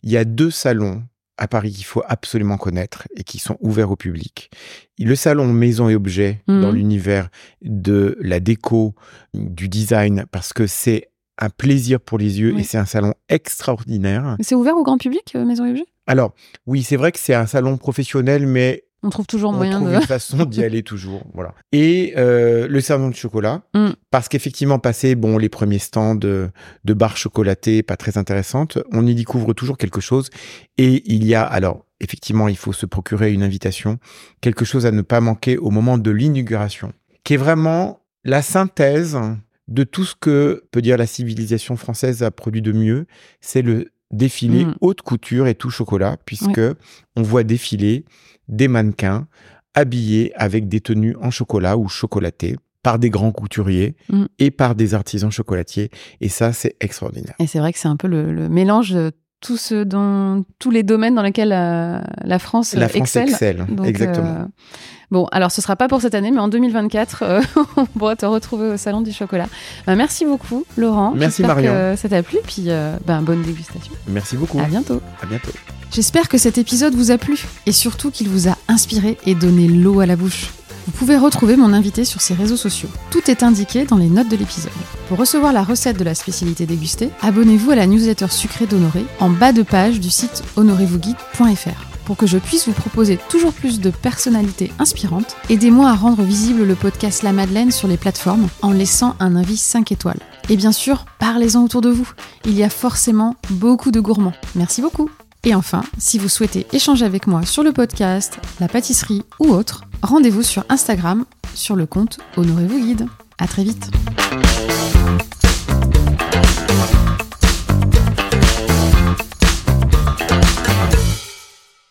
il y a deux salons à Paris qu'il faut absolument connaître et qui sont ouverts au public. Le salon Maison et Objets Mhm. dans l'univers de la déco, du design, parce que c'est un plaisir pour les yeux Oui. et c'est un salon extraordinaire. C'est ouvert au grand public, euh, Maison et Objets? Alors, oui, c'est vrai que c'est un salon professionnel, mais On trouve toujours on moyen trouve de. une façon d'y aller toujours. Voilà. Et euh, le salon de chocolat, Mm. parce qu'effectivement, passer bon les premiers stands de, de barres chocolatées, pas très intéressantes, on y découvre toujours quelque chose. Et il y a alors effectivement, il faut se procurer une invitation, quelque chose à ne pas manquer au moment de l'inauguration, qui est vraiment la synthèse de tout ce que peut dire la civilisation française a produit de mieux. C'est le défilé Mm. haute couture et tout chocolat, puisque on voit défiler des mannequins habillés avec des tenues en chocolat ou chocolatées. par des grands couturiers Mm. et par des artisans chocolatiers. Et ça, c'est extraordinaire. Et c'est vrai que c'est un peu le, le mélange tout ce dans tous les domaines dans lesquels euh, la France, La euh, France excelle. excelle, Donc, exactement. euh, bon, alors ce sera pas pour cette année, mais en 2024, euh, on pourra te retrouver au salon du chocolat. Euh, merci beaucoup, Laurent. Merci, Marion. que ça t'a plu, puis euh, ben, bonne dégustation. Merci beaucoup. À bientôt. À bientôt. J'espère que cet épisode vous a plu et surtout qu'il vous a inspiré et donné l'eau à la bouche. Vous pouvez retrouver mon invité sur ses réseaux sociaux. Tout est indiqué dans les notes de l'épisode. Pour recevoir la recette de la spécialité dégustée, abonnez-vous à la newsletter sucrée d'Honoré en bas de page du site honorezvousguide.fr. Pour que je puisse vous proposer toujours plus de personnalités inspirantes, aidez-moi à rendre visible le podcast La Madeleine sur les plateformes en laissant un avis 5 étoiles. Et bien sûr, parlez-en autour de vous. Il y a forcément beaucoup de gourmands. Merci beaucoup. Et enfin, si vous souhaitez échanger avec moi sur le podcast, la pâtisserie ou autre, rendez-vous sur Instagram sur le compte Honorez-vous Guide. À très vite.